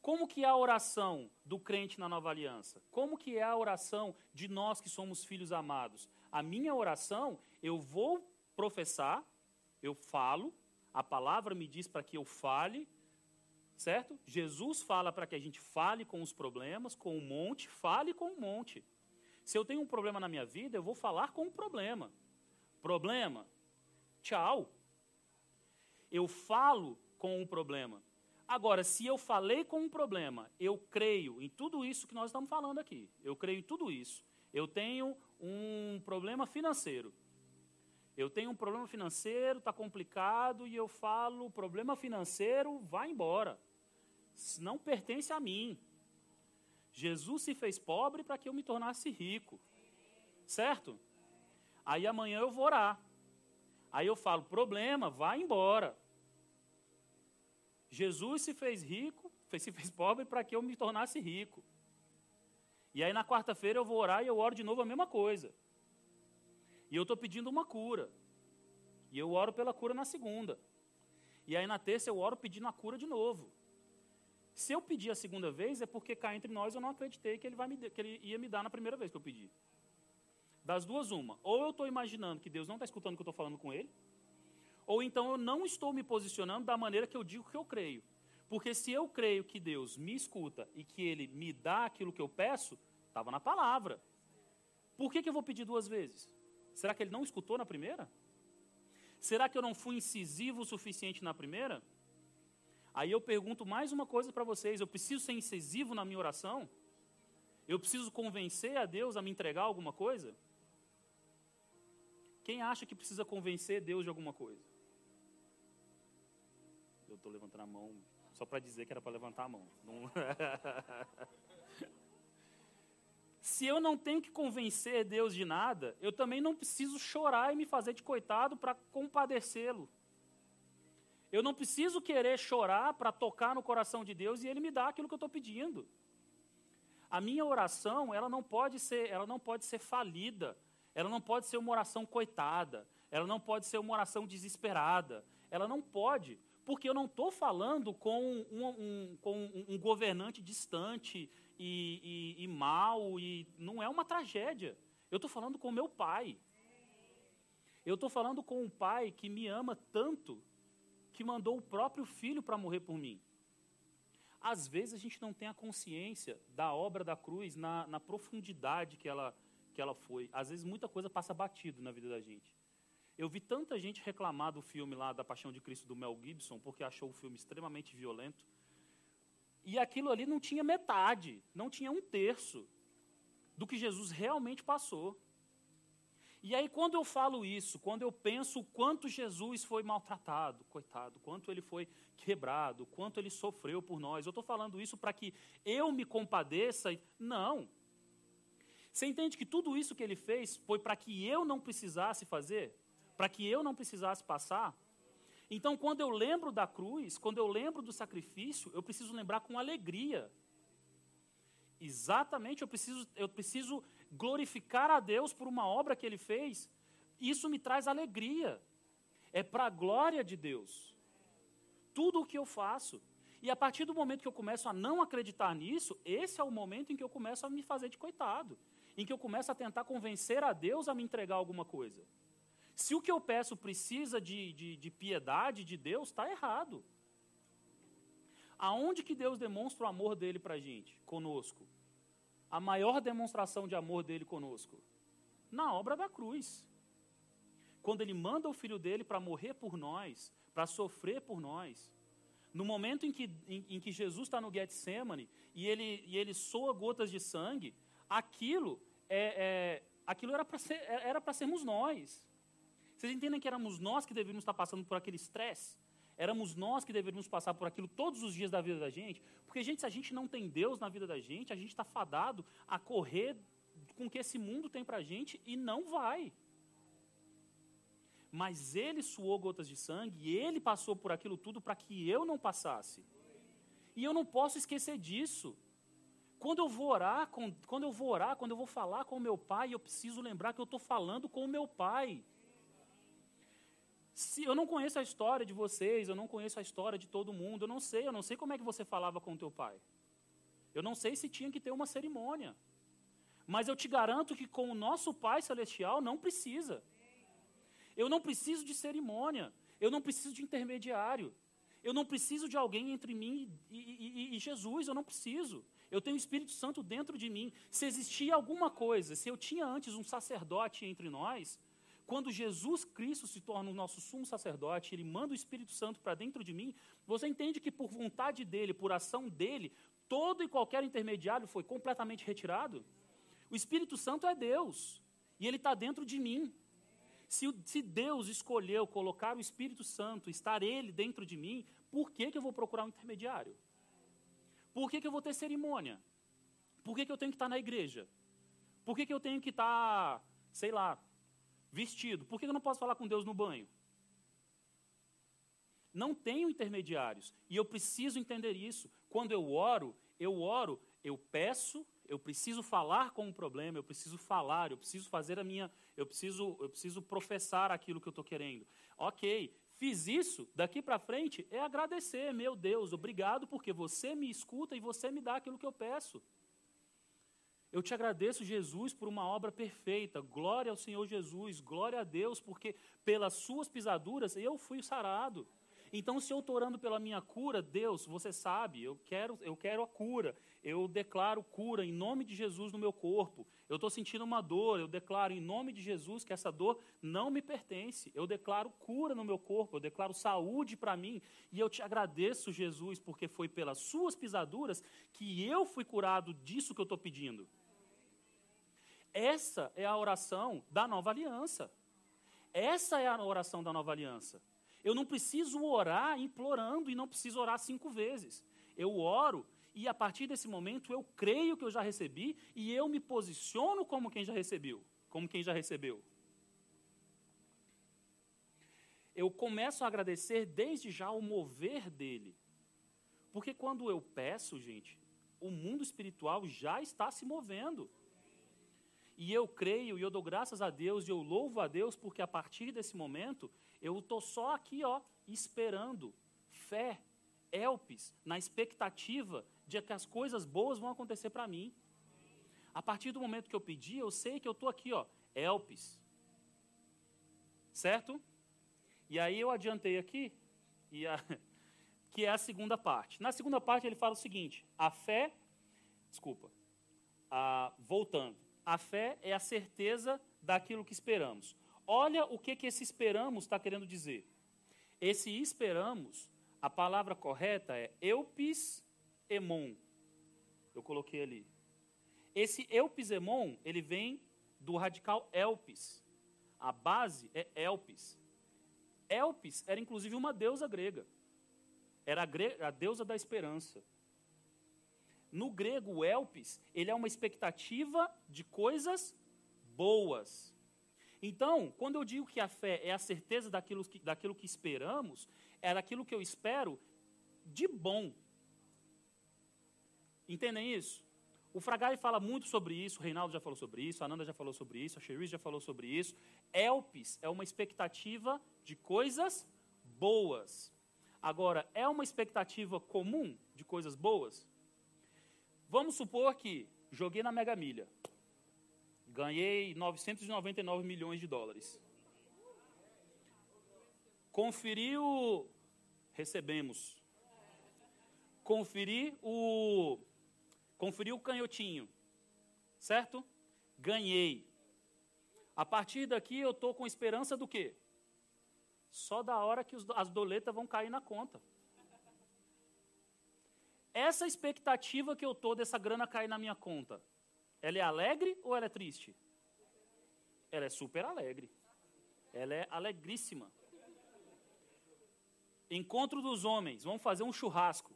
Como que é a oração do crente na nova aliança? Como que é a oração de nós que somos filhos amados? A minha oração, eu vou professar, eu falo, a palavra me diz para que eu fale, certo? Jesus fala para que a gente fale com os problemas, com o monte, fale com o monte. Se eu tenho um problema na minha vida, eu vou falar com o problema. Problema, tchau. Eu falo com o problema. Agora, se eu falei com um problema, eu creio em tudo isso que nós estamos falando aqui. Eu creio em tudo isso. Eu tenho um problema financeiro. Eu tenho um problema financeiro, está complicado, e eu falo: problema financeiro, vai embora não pertence a mim. Jesus se fez pobre para que eu me tornasse rico. Certo? Aí amanhã eu vou orar. Aí eu falo: problema, vai embora. Jesus se fez rico, se fez pobre para que eu me tornasse rico. E aí na quarta-feira eu vou orar e eu oro de novo a mesma coisa. E eu estou pedindo uma cura. E eu oro pela cura na segunda. E aí na terça eu oro pedindo a cura de novo. Se eu pedir a segunda vez, é porque cá entre nós eu não acreditei que ele, vai me, que ele ia me dar na primeira vez que eu pedi. Das duas, uma. Ou eu estou imaginando que Deus não está escutando o que eu estou falando com ele, ou então eu não estou me posicionando da maneira que eu digo que eu creio. Porque se eu creio que Deus me escuta e que Ele me dá aquilo que eu peço, estava na palavra. Por que, que eu vou pedir duas vezes? Será que Ele não escutou na primeira? Será que eu não fui incisivo o suficiente na primeira? Aí eu pergunto mais uma coisa para vocês: eu preciso ser incisivo na minha oração? Eu preciso convencer a Deus a me entregar alguma coisa? Quem acha que precisa convencer Deus de alguma coisa? Eu estou levantando a mão só para dizer que era para levantar a mão. Não... Se eu não tenho que convencer Deus de nada, eu também não preciso chorar e me fazer de coitado para compadecê-lo. Eu não preciso querer chorar para tocar no coração de Deus e Ele me dá aquilo que eu estou pedindo. A minha oração, ela não pode ser, ela não pode ser falida. Ela não pode ser uma oração coitada. Ela não pode ser uma oração desesperada. Ela não pode, porque eu não estou falando com um, um, com um governante distante e, e, e mal e não é uma tragédia. Eu estou falando com meu pai. Eu estou falando com um pai que me ama tanto que mandou o próprio filho para morrer por mim. Às vezes a gente não tem a consciência da obra da cruz na, na profundidade que ela, que ela foi. Às vezes muita coisa passa batido na vida da gente. Eu vi tanta gente reclamar do filme lá da Paixão de Cristo do Mel Gibson porque achou o filme extremamente violento. E aquilo ali não tinha metade, não tinha um terço do que Jesus realmente passou. E aí, quando eu falo isso, quando eu penso o quanto Jesus foi maltratado, coitado, quanto ele foi quebrado, quanto ele sofreu por nós, eu estou falando isso para que eu me compadeça? Não. Você entende que tudo isso que ele fez foi para que eu não precisasse fazer? Para que eu não precisasse passar? Então, quando eu lembro da cruz, quando eu lembro do sacrifício, eu preciso lembrar com alegria. Exatamente, eu preciso, eu preciso glorificar a Deus por uma obra que Ele fez. Isso me traz alegria. É para a glória de Deus. Tudo o que eu faço. E a partir do momento que eu começo a não acreditar nisso, esse é o momento em que eu começo a me fazer de coitado. Em que eu começo a tentar convencer a Deus a me entregar alguma coisa. Se o que eu peço precisa de, de, de piedade de Deus, está errado. Aonde que Deus demonstra o amor dele para a gente, conosco? A maior demonstração de amor dele conosco? Na obra da cruz. Quando ele manda o filho dele para morrer por nós, para sofrer por nós. No momento em que, em, em que Jesus está no Getsemane e ele, e ele soa gotas de sangue, aquilo, é, é aquilo era para ser, sermos nós. Vocês entendem que éramos nós que deveríamos estar passando por aquele estresse? Éramos nós que deveríamos passar por aquilo todos os dias da vida da gente? Porque, gente, se a gente não tem Deus na vida da gente, a gente está fadado a correr com o que esse mundo tem para a gente e não vai. Mas ele suou gotas de sangue e ele passou por aquilo tudo para que eu não passasse. E eu não posso esquecer disso. Quando eu vou orar, quando eu vou orar, quando eu vou falar com o meu pai, eu preciso lembrar que eu estou falando com o meu pai. Se eu não conheço a história de vocês, eu não conheço a história de todo mundo, eu não sei, eu não sei como é que você falava com teu pai. Eu não sei se tinha que ter uma cerimônia. Mas eu te garanto que com o nosso Pai Celestial não precisa. Eu não preciso de cerimônia. Eu não preciso de intermediário. Eu não preciso de alguém entre mim e, e, e, Jesus, eu não preciso. Eu tenho o Espírito Santo dentro de mim. Se existia alguma coisa, se eu tinha antes um sacerdote entre nós, quando Jesus Cristo se torna o nosso sumo sacerdote, ele manda o Espírito Santo para dentro de mim, você entende que por vontade dele, por ação dele, todo e qualquer intermediário foi completamente retirado? O Espírito Santo é Deus, e ele está dentro de mim. Se, se, Deus escolheu colocar o Espírito Santo, estar ele dentro de mim, por que, que eu vou procurar um intermediário? Por que, que eu vou ter cerimônia? Por que, que eu tenho que estar na igreja? Por que, que eu tenho que estar, sei lá, vestido. Por que eu não posso falar com Deus no banho? Não tenho intermediários. E eu preciso entender isso. Quando eu oro, eu oro, eu peço, eu preciso falar com o problema, eu preciso falar, eu preciso fazer a minha, eu preciso, eu preciso professar aquilo que eu estou querendo. Ok, fiz isso, daqui para frente é agradecer, meu Deus, obrigado porque você me escuta e você me dá aquilo que eu peço. Eu te agradeço, Jesus, por uma obra perfeita. Glória ao Senhor Jesus, glória a Deus, porque pelas suas pisaduras eu fui sarado. Então, se eu estou orando pela minha cura, Deus, você sabe, eu quero, eu quero a cura. Eu declaro cura em nome de Jesus no meu corpo. Eu estou sentindo uma dor, eu declaro em nome de Jesus que essa dor não me pertence. Eu declaro cura no meu corpo, eu declaro saúde para mim. E eu te agradeço, Jesus, porque foi pelas suas pisaduras que eu fui curado disso que eu estou pedindo. Essa é a oração da nova aliança. Essa é a oração da nova aliança. Eu não preciso orar implorando e não preciso orar cinco vezes. Eu oro e a partir desse momento eu creio que eu já recebi e eu me posiciono como quem já recebeu, como quem já recebeu. Eu começo a agradecer desde já o mover dele. Porque quando eu peço, gente, o mundo espiritual já está se movendo. E eu creio e eu dou graças a Deus e eu louvo a Deus porque a partir desse momento eu estou só aqui, ó, esperando, fé, elpis, na expectativa de que as coisas boas vão acontecer para mim. A partir do momento que eu pedi, eu sei que eu estou aqui, ó, elpis. Certo? E aí eu adiantei aqui, e a, que é a segunda parte. Na segunda parte ele fala o seguinte: a fé, desculpa, a, voltando a fé é a certeza daquilo que esperamos. Olha o que, que esse esperamos está querendo dizer. Esse esperamos, a palavra correta é eupis emon. Eu coloquei ali. Esse eupis emon, ele vem do radical elpis. A base é elpis. Elpis era inclusive uma deusa grega. Era a, gre a deusa da esperança. No grego, elpis, ele é uma expectativa de coisas boas. Então, quando eu digo que a fé é a certeza daquilo que, daquilo que esperamos, é daquilo que eu espero de bom. Entendem isso? O Fragari fala muito sobre isso, o Reinaldo já falou sobre isso, a Ananda já falou sobre isso, a Cherise já falou sobre isso. Elpis é uma expectativa de coisas boas. Agora, é uma expectativa comum de coisas boas? Vamos supor que joguei na Mega Milha. Ganhei 999 milhões de dólares. Conferir Recebemos. Conferir o. Conferir o canhotinho. Certo? Ganhei. A partir daqui eu estou com esperança do quê? Só da hora que os, as doletas vão cair na conta. Essa expectativa que eu estou dessa grana cair na minha conta, ela é alegre ou ela é triste? Ela é super alegre. Ela é alegríssima. Encontro dos homens, vamos fazer um churrasco.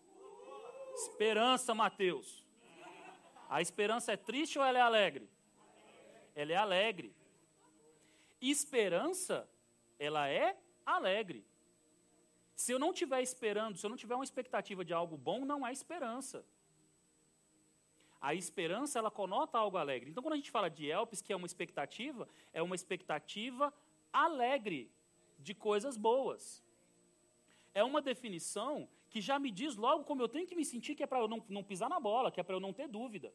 Esperança, Mateus. A esperança é triste ou ela é alegre? Ela é alegre. Esperança, ela é alegre. Se eu não estiver esperando, se eu não tiver uma expectativa de algo bom, não há esperança. A esperança, ela conota algo alegre. Então, quando a gente fala de Elpis, que é uma expectativa, é uma expectativa alegre de coisas boas. É uma definição que já me diz logo como eu tenho que me sentir, que é para eu não, não pisar na bola, que é para eu não ter dúvida.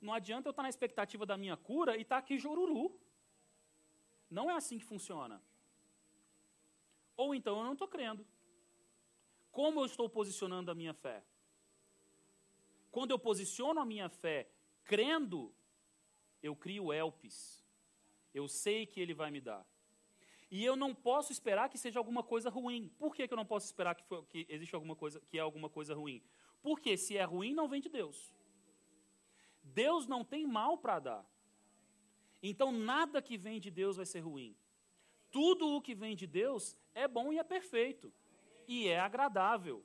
Não adianta eu estar na expectativa da minha cura e estar aqui jururu. Não é assim que funciona. Ou então eu não estou crendo. Como eu estou posicionando a minha fé? Quando eu posiciono a minha fé crendo, eu crio elpis. Eu sei que ele vai me dar. E eu não posso esperar que seja alguma coisa ruim. Por que, que eu não posso esperar que, que alguma coisa que é alguma coisa ruim? Porque se é ruim, não vem de Deus. Deus não tem mal para dar. Então nada que vem de Deus vai ser ruim. Tudo o que vem de Deus é bom e é perfeito. E é agradável.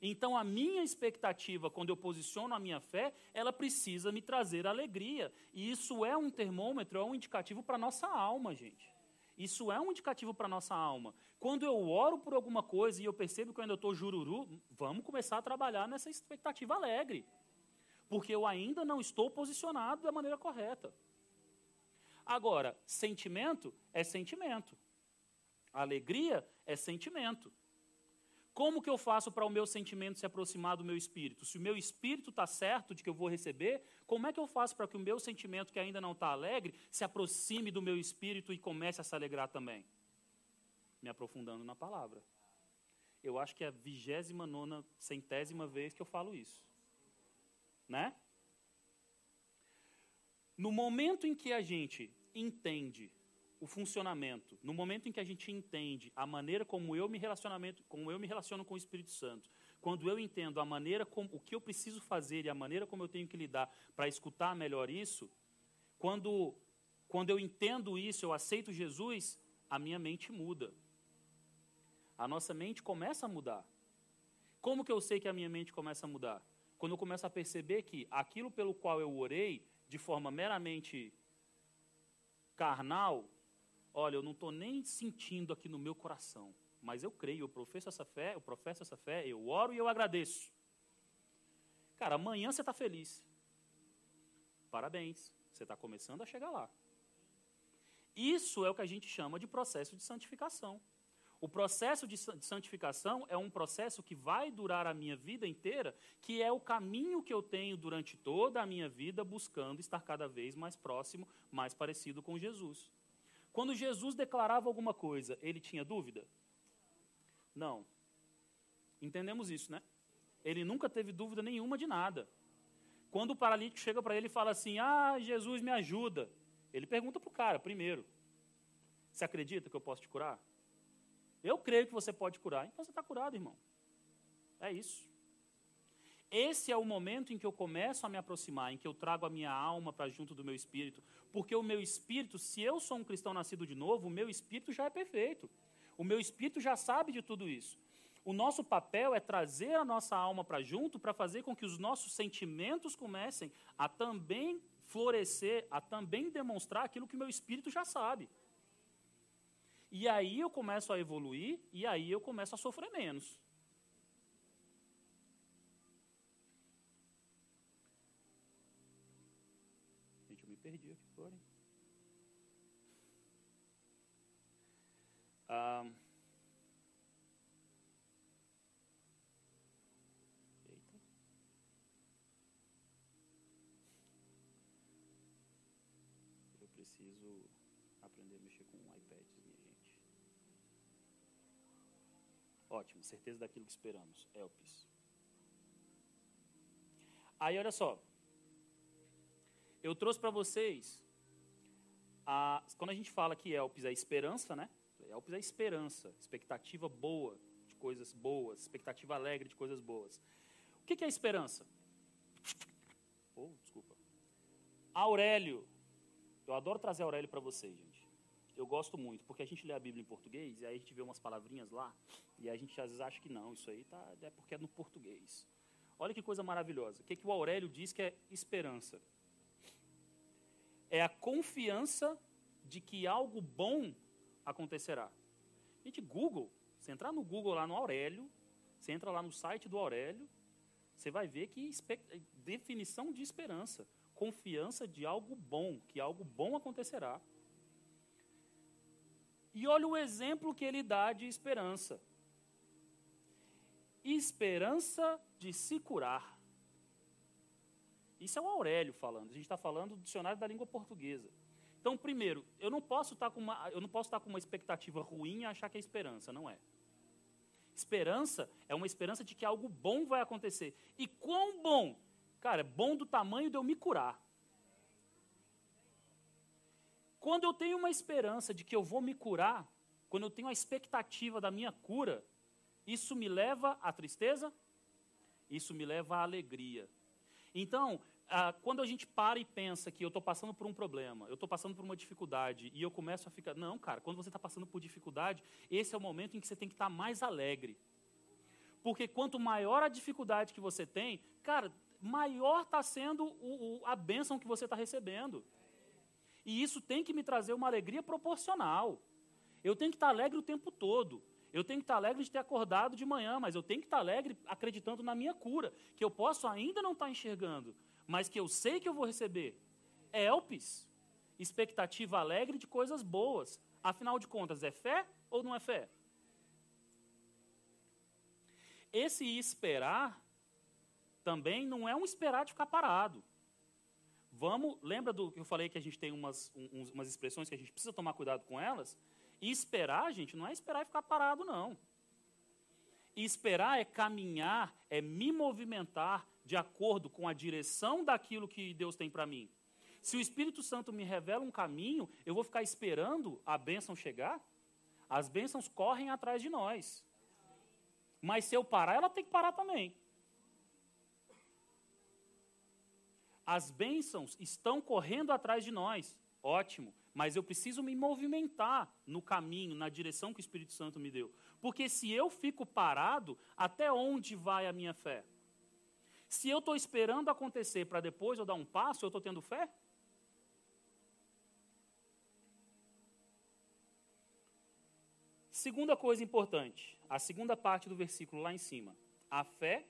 Então a minha expectativa, quando eu posiciono a minha fé, ela precisa me trazer alegria. E isso é um termômetro, é um indicativo para a nossa alma, gente. Isso é um indicativo para a nossa alma. Quando eu oro por alguma coisa e eu percebo que eu ainda estou jururu, vamos começar a trabalhar nessa expectativa alegre. Porque eu ainda não estou posicionado da maneira correta. Agora, sentimento é sentimento. Alegria é sentimento. Como que eu faço para o meu sentimento se aproximar do meu espírito? Se o meu espírito está certo de que eu vou receber, como é que eu faço para que o meu sentimento, que ainda não está alegre, se aproxime do meu espírito e comece a se alegrar também? Me aprofundando na palavra. Eu acho que é a vigésima nona, centésima vez que eu falo isso. Né? No momento em que a gente entende o funcionamento, no momento em que a gente entende a maneira como eu me relacionamento, como eu me relaciono com o Espírito Santo, quando eu entendo a maneira como o que eu preciso fazer e a maneira como eu tenho que lidar para escutar melhor isso, quando quando eu entendo isso, eu aceito Jesus, a minha mente muda. A nossa mente começa a mudar. Como que eu sei que a minha mente começa a mudar? Quando eu começo a perceber que aquilo pelo qual eu orei, de forma meramente carnal, olha, eu não estou nem sentindo aqui no meu coração, mas eu creio, eu professo essa fé, eu professo essa fé, eu oro e eu agradeço. Cara, amanhã você está feliz. Parabéns, você está começando a chegar lá. Isso é o que a gente chama de processo de santificação. O processo de santificação é um processo que vai durar a minha vida inteira, que é o caminho que eu tenho durante toda a minha vida buscando estar cada vez mais próximo, mais parecido com Jesus. Quando Jesus declarava alguma coisa, ele tinha dúvida? Não. Entendemos isso, né? Ele nunca teve dúvida nenhuma de nada. Quando o paralítico chega para ele e fala assim: Ah, Jesus me ajuda. Ele pergunta para o cara primeiro: Você acredita que eu posso te curar? Eu creio que você pode curar. Então você está curado, irmão. É isso. Esse é o momento em que eu começo a me aproximar, em que eu trago a minha alma para junto do meu espírito. Porque o meu espírito, se eu sou um cristão nascido de novo, o meu espírito já é perfeito. O meu espírito já sabe de tudo isso. O nosso papel é trazer a nossa alma para junto para fazer com que os nossos sentimentos comecem a também florescer, a também demonstrar aquilo que o meu espírito já sabe. E aí eu começo a evoluir e aí eu começo a sofrer menos. Ah. Eu preciso aprender a mexer com um iPad, minha gente. Ótimo, certeza daquilo que esperamos. Elpis. Aí, olha só. Eu trouxe para vocês, a, quando a gente fala que Elpis é esperança, né? Elpis é esperança, expectativa boa de coisas boas, expectativa alegre de coisas boas. O que, é esperança? Oh, desculpa. Aurélio. Eu adoro trazer Aurélio para vocês, gente. Eu gosto muito, porque a gente lê a Bíblia em português e aí a gente vê umas palavrinhas lá e a gente às vezes acha que não, isso aí tá, é porque é no português. Olha que coisa maravilhosa. O que, que o Aurélio diz que é esperança? É a confiança de que algo bom acontecerá. Gente, Google, você entrar no Google lá no Aurélio, você entra lá no site do Aurélio, você vai ver que definição de esperança, confiança de algo bom, que algo bom acontecerá. E olha o exemplo que ele dá de esperança. Esperança de se curar. Isso é o Aurélio falando. A gente está falando do dicionário da língua portuguesa. Então, primeiro, eu não posso estar tá com uma, eu não posso estar tá com uma expectativa ruim e achar que é esperança, não é. Esperança é uma esperança de que algo bom vai acontecer. E quão bom? Cara, é bom do tamanho de eu me curar. Quando eu tenho uma esperança de que eu vou me curar, quando eu tenho a expectativa da minha cura, isso me leva à tristeza? Isso me leva à alegria. Então, ah, quando a gente para e pensa que eu estou passando por um problema, eu estou passando por uma dificuldade, e eu começo a ficar. Não, cara, quando você está passando por dificuldade, esse é o momento em que você tem que estar tá mais alegre. Porque quanto maior a dificuldade que você tem, cara, maior está sendo o, o, a bênção que você está recebendo. E isso tem que me trazer uma alegria proporcional. Eu tenho que estar tá alegre o tempo todo. Eu tenho que estar tá alegre de ter acordado de manhã, mas eu tenho que estar alegre acreditando na minha cura, que eu posso ainda não estar enxergando, mas que eu sei que eu vou receber. É elpis, expectativa alegre de coisas boas. Afinal de contas, é fé ou não é fé? Esse esperar também não é um esperar de ficar parado. Vamos, lembra do que eu falei que a gente tem umas, um, umas expressões que a gente precisa tomar cuidado com elas? E esperar, gente, não é esperar e ficar parado, não. E esperar é caminhar, é me movimentar, de acordo com a direção daquilo que Deus tem para mim. Se o Espírito Santo me revela um caminho, eu vou ficar esperando a bênção chegar? As bênçãos correm atrás de nós. Mas se eu parar, ela tem que parar também. As bênçãos estão correndo atrás de nós. Ótimo. Mas eu preciso me movimentar no caminho, na direção que o Espírito Santo me deu. Porque se eu fico parado, até onde vai a minha fé? Se eu estou esperando acontecer para depois eu dar um passo, eu estou tendo fé? Segunda coisa importante, a segunda parte do versículo lá em cima. A fé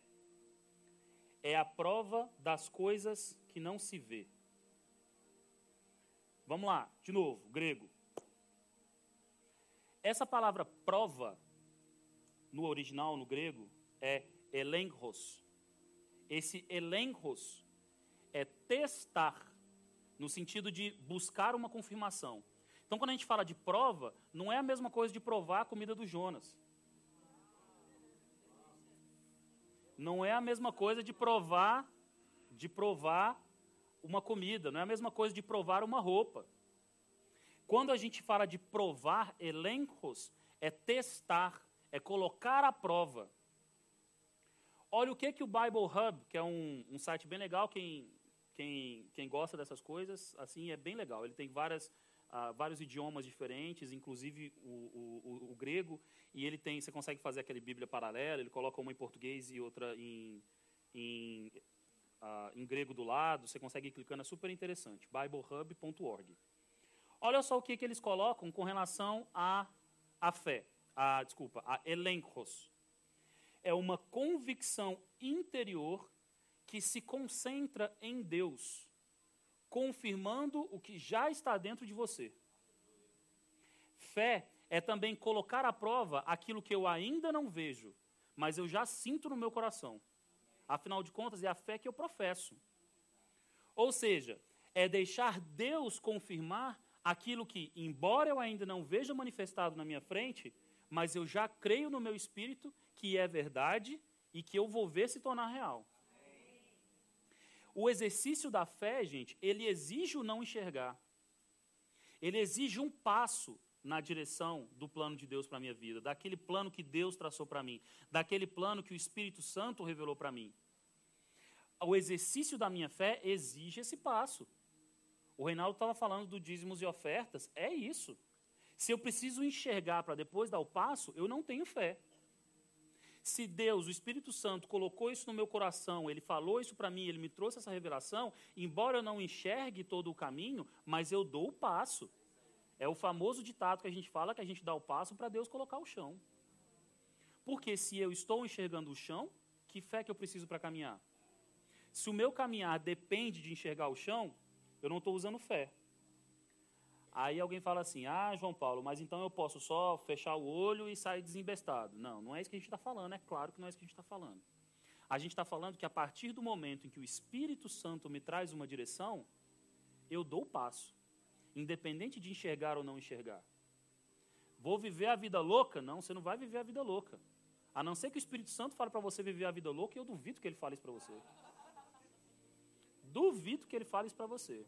é a prova das coisas que não se vê. Vamos lá, de novo, grego. Essa palavra prova, no original, no grego, é elenkos. Esse elenkos é testar, no sentido de buscar uma confirmação. Então, quando a gente fala de prova, não é a mesma coisa de provar a comida do Jonas. Não é a mesma coisa de provar, de provar uma comida, não é a mesma coisa de provar uma roupa. Quando a gente fala de provar elencos, é testar, é colocar à prova. Olha o que, que o Bible Hub, que é um, um site bem legal, quem, quem, quem gosta dessas coisas, assim, é bem legal. Ele tem várias, uh, vários idiomas diferentes, inclusive o, o, o, o, grego, e ele tem, você consegue fazer aquele Bíblia paralela, ele coloca uma em português e outra em, em, uh, em grego do lado, você consegue ir clicando, é super interessante, biblehub.org. Olha só o que, que eles colocam com relação à, à fé, a, desculpa, a elencos é uma convicção interior que se concentra em Deus, confirmando o que já está dentro de você. Fé é também colocar à prova aquilo que eu ainda não vejo, mas eu já sinto no meu coração. Afinal de contas, é a fé que eu professo. Ou seja, é deixar Deus confirmar aquilo que, embora eu ainda não veja manifestado na minha frente, mas eu já creio no meu espírito que é verdade e que eu vou ver se tornar real. O exercício da fé, gente, ele exige o não enxergar. Ele exige um passo na direção do plano de Deus para a minha vida, daquele plano que Deus traçou para mim, daquele plano que o Espírito Santo revelou para mim. O exercício da minha fé exige esse passo. O Reinaldo estava falando do dízimos e ofertas, é isso. Se eu preciso enxergar para depois dar o passo, eu não tenho fé. Se Deus, o Espírito Santo, colocou isso no meu coração, ele falou isso para mim, ele me trouxe essa revelação, embora eu não enxergue todo o caminho, mas eu dou o passo. É o famoso ditado que a gente fala que a gente dá o passo para Deus colocar o chão. Porque se eu estou enxergando o chão, que fé que eu preciso para caminhar? Se o meu caminhar depende de enxergar o chão, eu não estou usando fé. Aí alguém fala assim: Ah, João Paulo, mas então eu posso só fechar o olho e sair desembestado. Não, não é isso que a gente está falando, é claro que não é isso que a gente está falando. A gente está falando que a partir do momento em que o Espírito Santo me traz uma direção, eu dou o passo independente de enxergar ou não enxergar. Vou viver a vida louca? Não, você não vai viver a vida louca. A não ser que o Espírito Santo fale para você viver a vida louca, e eu duvido que ele fale isso para você. Duvido que ele fale isso para você.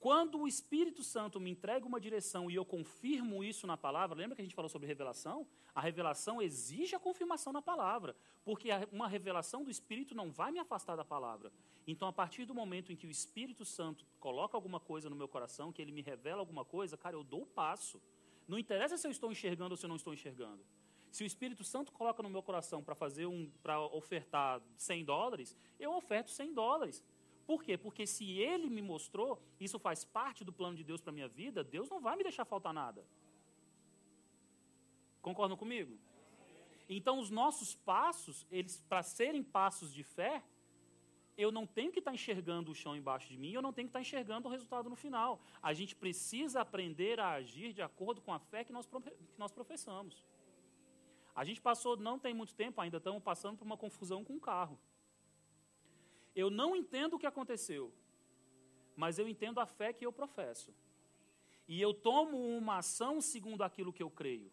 Quando o Espírito Santo me entrega uma direção e eu confirmo isso na palavra, lembra que a gente falou sobre revelação? A revelação exige a confirmação na palavra, porque uma revelação do Espírito não vai me afastar da palavra. Então, a partir do momento em que o Espírito Santo coloca alguma coisa no meu coração, que ele me revela alguma coisa, cara, eu dou o passo. Não interessa se eu estou enxergando ou se eu não estou enxergando. Se o Espírito Santo coloca no meu coração para fazer um, para ofertar 100 dólares, eu oferto 100 dólares. Por quê? Porque se ele me mostrou, isso faz parte do plano de Deus para minha vida, Deus não vai me deixar faltar nada. Concordam comigo? Então, os nossos passos, eles para serem passos de fé, eu não tenho que estar tá enxergando o chão embaixo de mim, eu não tenho que estar tá enxergando o resultado no final. A gente precisa aprender a agir de acordo com a fé que nós, que nós professamos. A gente passou, não tem muito tempo ainda, estamos passando por uma confusão com o carro. Eu não entendo o que aconteceu, mas eu entendo a fé que eu professo. E eu tomo uma ação segundo aquilo que eu creio.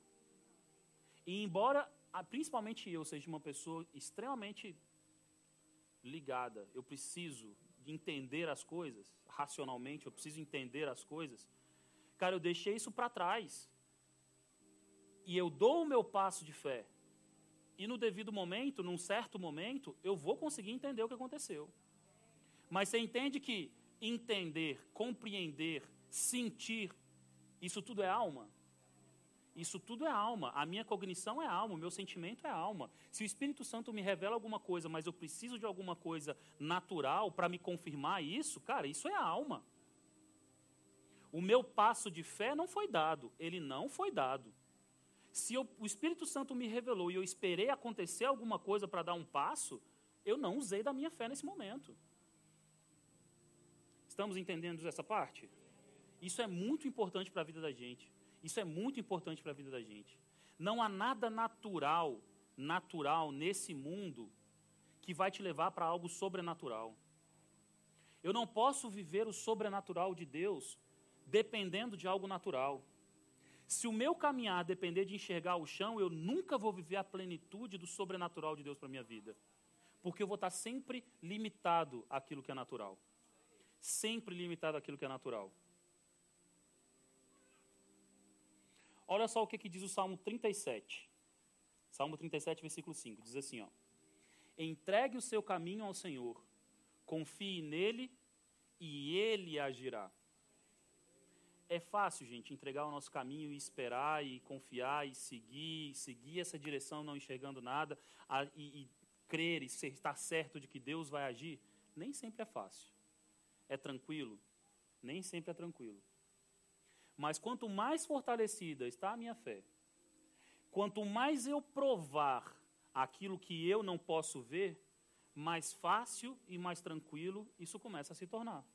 E embora, principalmente eu, seja uma pessoa extremamente ligada, eu preciso entender as coisas racionalmente, eu preciso entender as coisas. Cara, eu deixei isso para trás. E eu dou o meu passo de fé e no devido momento, num certo momento, eu vou conseguir entender o que aconteceu. Mas você entende que entender, compreender, sentir, isso tudo é alma? Isso tudo é alma. A minha cognição é alma, o meu sentimento é alma. Se o Espírito Santo me revela alguma coisa, mas eu preciso de alguma coisa natural para me confirmar isso, cara, isso é alma. O meu passo de fé não foi dado, ele não foi dado. Se eu, o Espírito Santo me revelou e eu esperei acontecer alguma coisa para dar um passo, eu não usei da minha fé nesse momento. Estamos entendendo essa parte? Isso é muito importante para a vida da gente. Isso é muito importante para a vida da gente. Não há nada natural, natural nesse mundo que vai te levar para algo sobrenatural. Eu não posso viver o sobrenatural de Deus dependendo de algo natural. Se o meu caminhar depender de enxergar o chão, eu nunca vou viver a plenitude do sobrenatural de Deus para minha vida. Porque eu vou estar sempre limitado àquilo que é natural. Sempre limitado àquilo que é natural. Olha só o que, que diz o Salmo 37. Salmo 37, versículo 5. Diz assim: ó, Entregue o seu caminho ao Senhor, confie nele e ele agirá. É fácil, gente, entregar o nosso caminho e esperar e confiar e seguir, seguir essa direção não enxergando nada a, e, e crer e ser, estar certo de que Deus vai agir? Nem sempre é fácil. É tranquilo? Nem sempre é tranquilo. Mas quanto mais fortalecida está a minha fé, quanto mais eu provar aquilo que eu não posso ver, mais fácil e mais tranquilo isso começa a se tornar.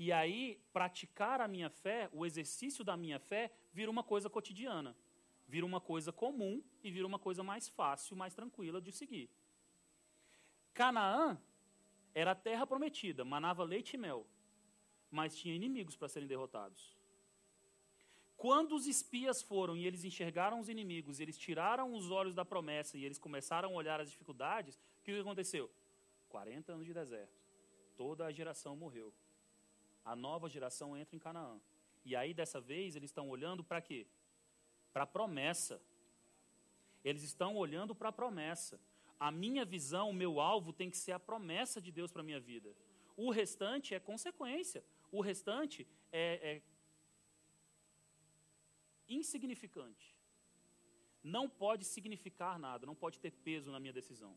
E aí, praticar a minha fé, o exercício da minha fé, vira uma coisa cotidiana. Vira uma coisa comum e vira uma coisa mais fácil, mais tranquila de seguir. Canaã era a terra prometida, manava leite e mel, mas tinha inimigos para serem derrotados. Quando os espias foram e eles enxergaram os inimigos, eles tiraram os olhos da promessa e eles começaram a olhar as dificuldades, o que aconteceu? 40 anos de deserto. Toda a geração morreu. A nova geração entra em Canaã. E aí, dessa vez, eles estão olhando para quê? Para a promessa. Eles estão olhando para a promessa. A minha visão, o meu alvo tem que ser a promessa de Deus para a minha vida. O restante é consequência. O restante é, é insignificante. Não pode significar nada, não pode ter peso na minha decisão.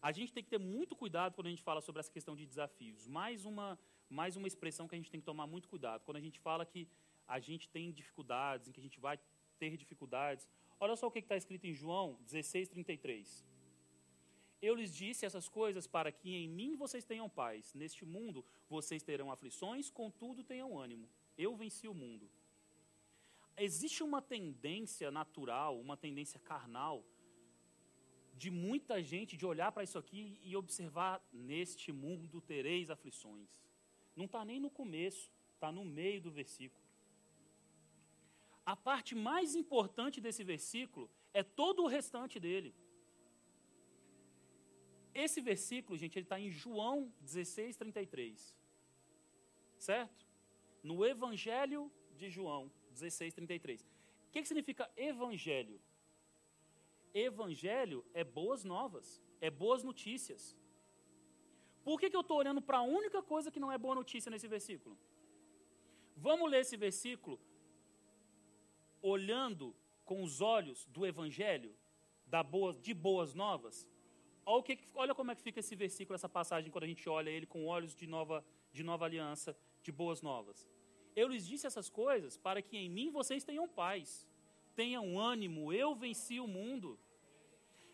A gente tem que ter muito cuidado quando a gente fala sobre essa questão de desafios. Mais uma, mais uma expressão que a gente tem que tomar muito cuidado. Quando a gente fala que a gente tem dificuldades, em que a gente vai ter dificuldades. Olha só o que está escrito em João 16, 33. Eu lhes disse essas coisas para que em mim vocês tenham paz. Neste mundo vocês terão aflições, contudo tenham ânimo. Eu venci o mundo. Existe uma tendência natural, uma tendência carnal, de muita gente de olhar para isso aqui e observar: neste mundo tereis aflições. Não está nem no começo, está no meio do versículo. A parte mais importante desse versículo é todo o restante dele. Esse versículo, gente, ele está em João 16, 33. Certo? No Evangelho de João 16, 33. O que, que significa evangelho? Evangelho é boas novas, é boas notícias. Por que, que eu estou olhando para a única coisa que não é boa notícia nesse versículo? Vamos ler esse versículo olhando com os olhos do Evangelho, da boa, de boas novas? Olha, que, olha como é que fica esse versículo, essa passagem, quando a gente olha ele com olhos de nova, de nova aliança, de boas novas. Eu lhes disse essas coisas para que em mim vocês tenham paz tenham ânimo, eu venci o mundo.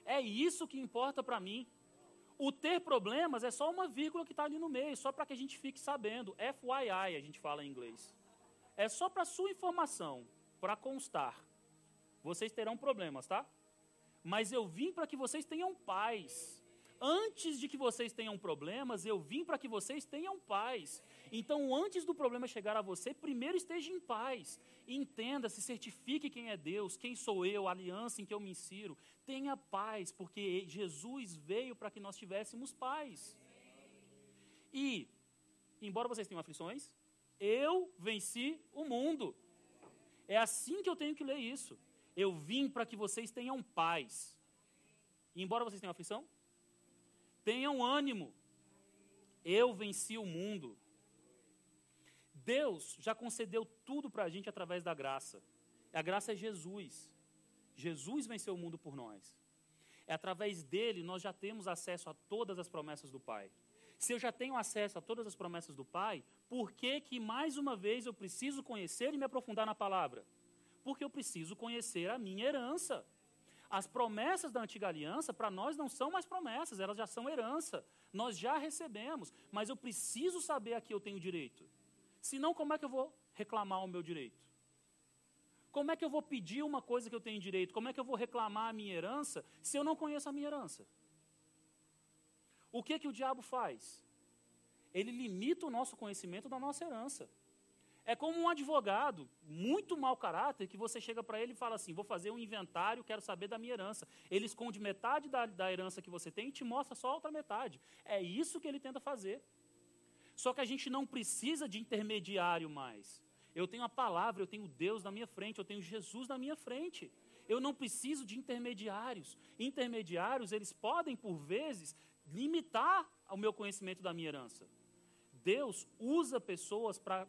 É isso que importa para mim. O ter problemas é só uma vírgula que está ali no meio, só para que a gente fique sabendo. FYI, a gente fala em inglês. É só para sua informação, para constar. Vocês terão problemas, tá? Mas eu vim para que vocês tenham paz. Antes de que vocês tenham problemas, eu vim para que vocês tenham paz. Então, antes do problema chegar a você, primeiro esteja em paz. Entenda, se certifique quem é Deus, quem sou eu, a aliança em que eu me insiro. Tenha paz, porque Jesus veio para que nós tivéssemos paz. E, embora vocês tenham aflições, eu venci o mundo. É assim que eu tenho que ler isso. Eu vim para que vocês tenham paz. E, embora vocês tenham aflição, tenham ânimo. Eu venci o mundo. Deus já concedeu tudo para a gente através da graça. A graça é Jesus. Jesus venceu o mundo por nós. É através dele nós já temos acesso a todas as promessas do Pai. Se eu já tenho acesso a todas as promessas do Pai, por que que mais uma vez eu preciso conhecer e me aprofundar na palavra? Porque eu preciso conhecer a minha herança. As promessas da antiga aliança, para nós, não são mais promessas, elas já são herança. Nós já recebemos, mas eu preciso saber a que eu tenho direito. Senão, como é que eu vou reclamar o meu direito? Como é que eu vou pedir uma coisa que eu tenho direito? Como é que eu vou reclamar a minha herança se eu não conheço a minha herança? O que que o diabo faz? Ele limita o nosso conhecimento da nossa herança. É como um advogado muito mau caráter que você chega para ele e fala assim: vou fazer um inventário, quero saber da minha herança. Ele esconde metade da, da herança que você tem e te mostra só a outra metade. É isso que ele tenta fazer. Só que a gente não precisa de intermediário mais. Eu tenho a palavra, eu tenho Deus na minha frente, eu tenho Jesus na minha frente. Eu não preciso de intermediários. Intermediários, eles podem, por vezes, limitar o meu conhecimento da minha herança. Deus usa pessoas para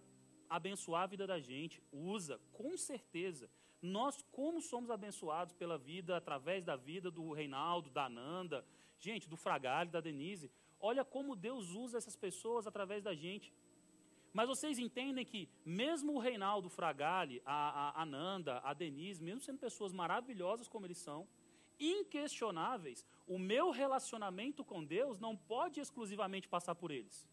abençoar a vida da gente. Usa, com certeza. Nós, como somos abençoados pela vida, através da vida do Reinaldo, da Ananda, gente, do Fragalho, da Denise, Olha como Deus usa essas pessoas através da gente. Mas vocês entendem que, mesmo o Reinaldo Fragale, a, a Ananda, a Denise, mesmo sendo pessoas maravilhosas como eles são, inquestionáveis, o meu relacionamento com Deus não pode exclusivamente passar por eles.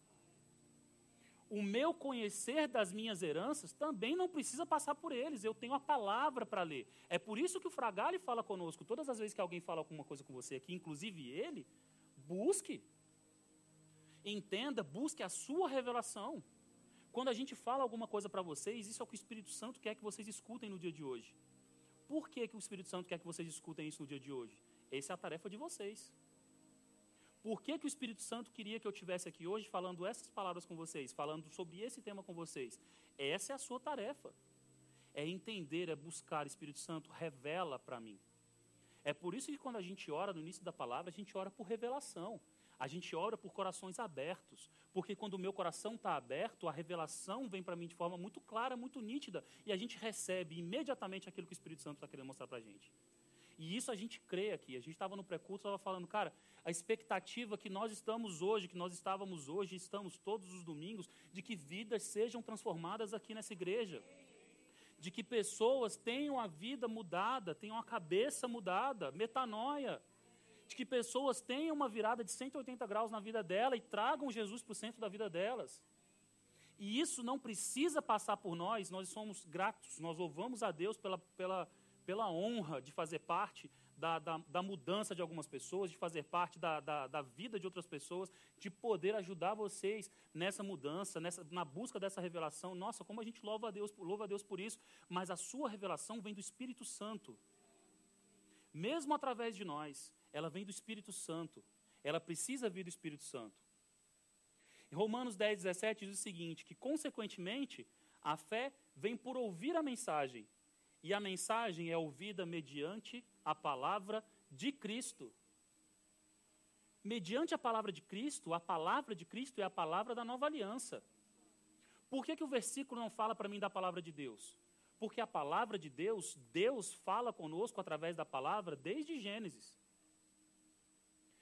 O meu conhecer das minhas heranças também não precisa passar por eles. Eu tenho a palavra para ler. É por isso que o Fragale fala conosco. Todas as vezes que alguém fala alguma coisa com você aqui, inclusive ele, busque entenda, busque a sua revelação. Quando a gente fala alguma coisa para vocês, isso é o que o Espírito Santo quer que vocês escutem no dia de hoje. Por que, que o Espírito Santo quer que vocês escutem isso no dia de hoje? Essa é a tarefa de vocês. Por que, que o Espírito Santo queria que eu estivesse aqui hoje falando essas palavras com vocês, falando sobre esse tema com vocês? Essa é a sua tarefa. É entender, é buscar. Espírito Santo, revela para mim. É por isso que quando a gente ora no início da palavra, a gente ora por revelação. A gente ora por corações abertos, porque quando o meu coração está aberto, a revelação vem para mim de forma muito clara, muito nítida, e a gente recebe imediatamente aquilo que o Espírito Santo está querendo mostrar para a gente. E isso a gente crê aqui. A gente estava no pré-culto, estava falando, cara, a expectativa que nós estamos hoje, que nós estávamos hoje, estamos todos os domingos, de que vidas sejam transformadas aqui nessa igreja. De que pessoas tenham a vida mudada, tenham a cabeça mudada, metanoia de que pessoas tenham uma virada de 180 graus na vida dela e tragam Jesus para o centro da vida delas. E isso não precisa passar por nós, nós somos gratos, nós louvamos a Deus pela, pela, pela honra de fazer parte da, da, da mudança de algumas pessoas, de fazer parte da, da, da, vida de outras pessoas, de poder ajudar vocês nessa mudança, nessa, na busca dessa revelação. Nossa, como a gente louva a Deus, louva a Deus por isso, mas a sua revelação vem do Espírito Santo. Mesmo através de nós, ela vem do Espírito Santo. Ela precisa vir do Espírito Santo. Romanos 10, 17 diz o seguinte: que, consequentemente, a fé vem por ouvir a mensagem, e a mensagem é ouvida mediante a palavra de Cristo. Mediante a palavra de Cristo, a palavra de Cristo é a palavra da nova aliança. Por que, que o versículo não fala para mim da palavra de Deus? Porque a palavra de Deus, Deus fala conosco através da palavra desde Gênesis.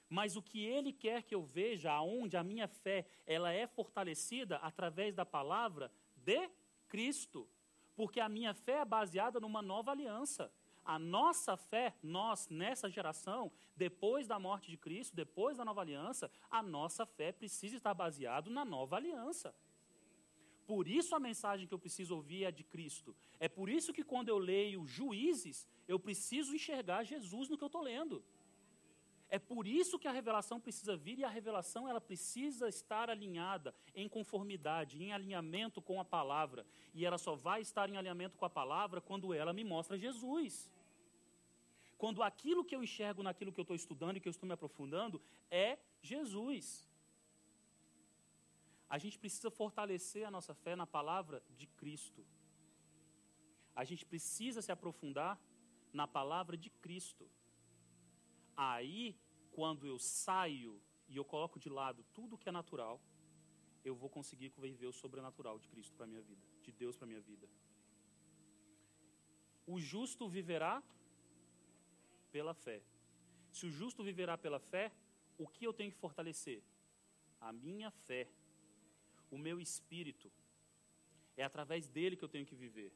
Mas o que ele quer que eu veja, aonde a minha fé ela é fortalecida através da palavra de Cristo. Porque a minha fé é baseada numa nova aliança. A nossa fé, nós, nessa geração, depois da morte de Cristo, depois da nova aliança, a nossa fé precisa estar baseada na nova aliança. Por isso a mensagem que eu preciso ouvir é de Cristo. É por isso que quando eu leio Juízes, eu preciso enxergar Jesus no que eu estou lendo. É por isso que a revelação precisa vir e a revelação ela precisa estar alinhada em conformidade, em alinhamento com a palavra. E ela só vai estar em alinhamento com a palavra quando ela me mostra Jesus. Quando aquilo que eu enxergo naquilo que eu estou estudando e que eu estou me aprofundando é Jesus. A gente precisa fortalecer a nossa fé na palavra de Cristo. A gente precisa se aprofundar na palavra de Cristo. Aí, quando eu saio e eu coloco de lado tudo que é natural, eu vou conseguir viver o sobrenatural de Cristo para minha vida, de Deus para minha vida. O justo viverá pela fé. Se o justo viverá pela fé, o que eu tenho que fortalecer? A minha fé, o meu espírito. É através dele que eu tenho que viver.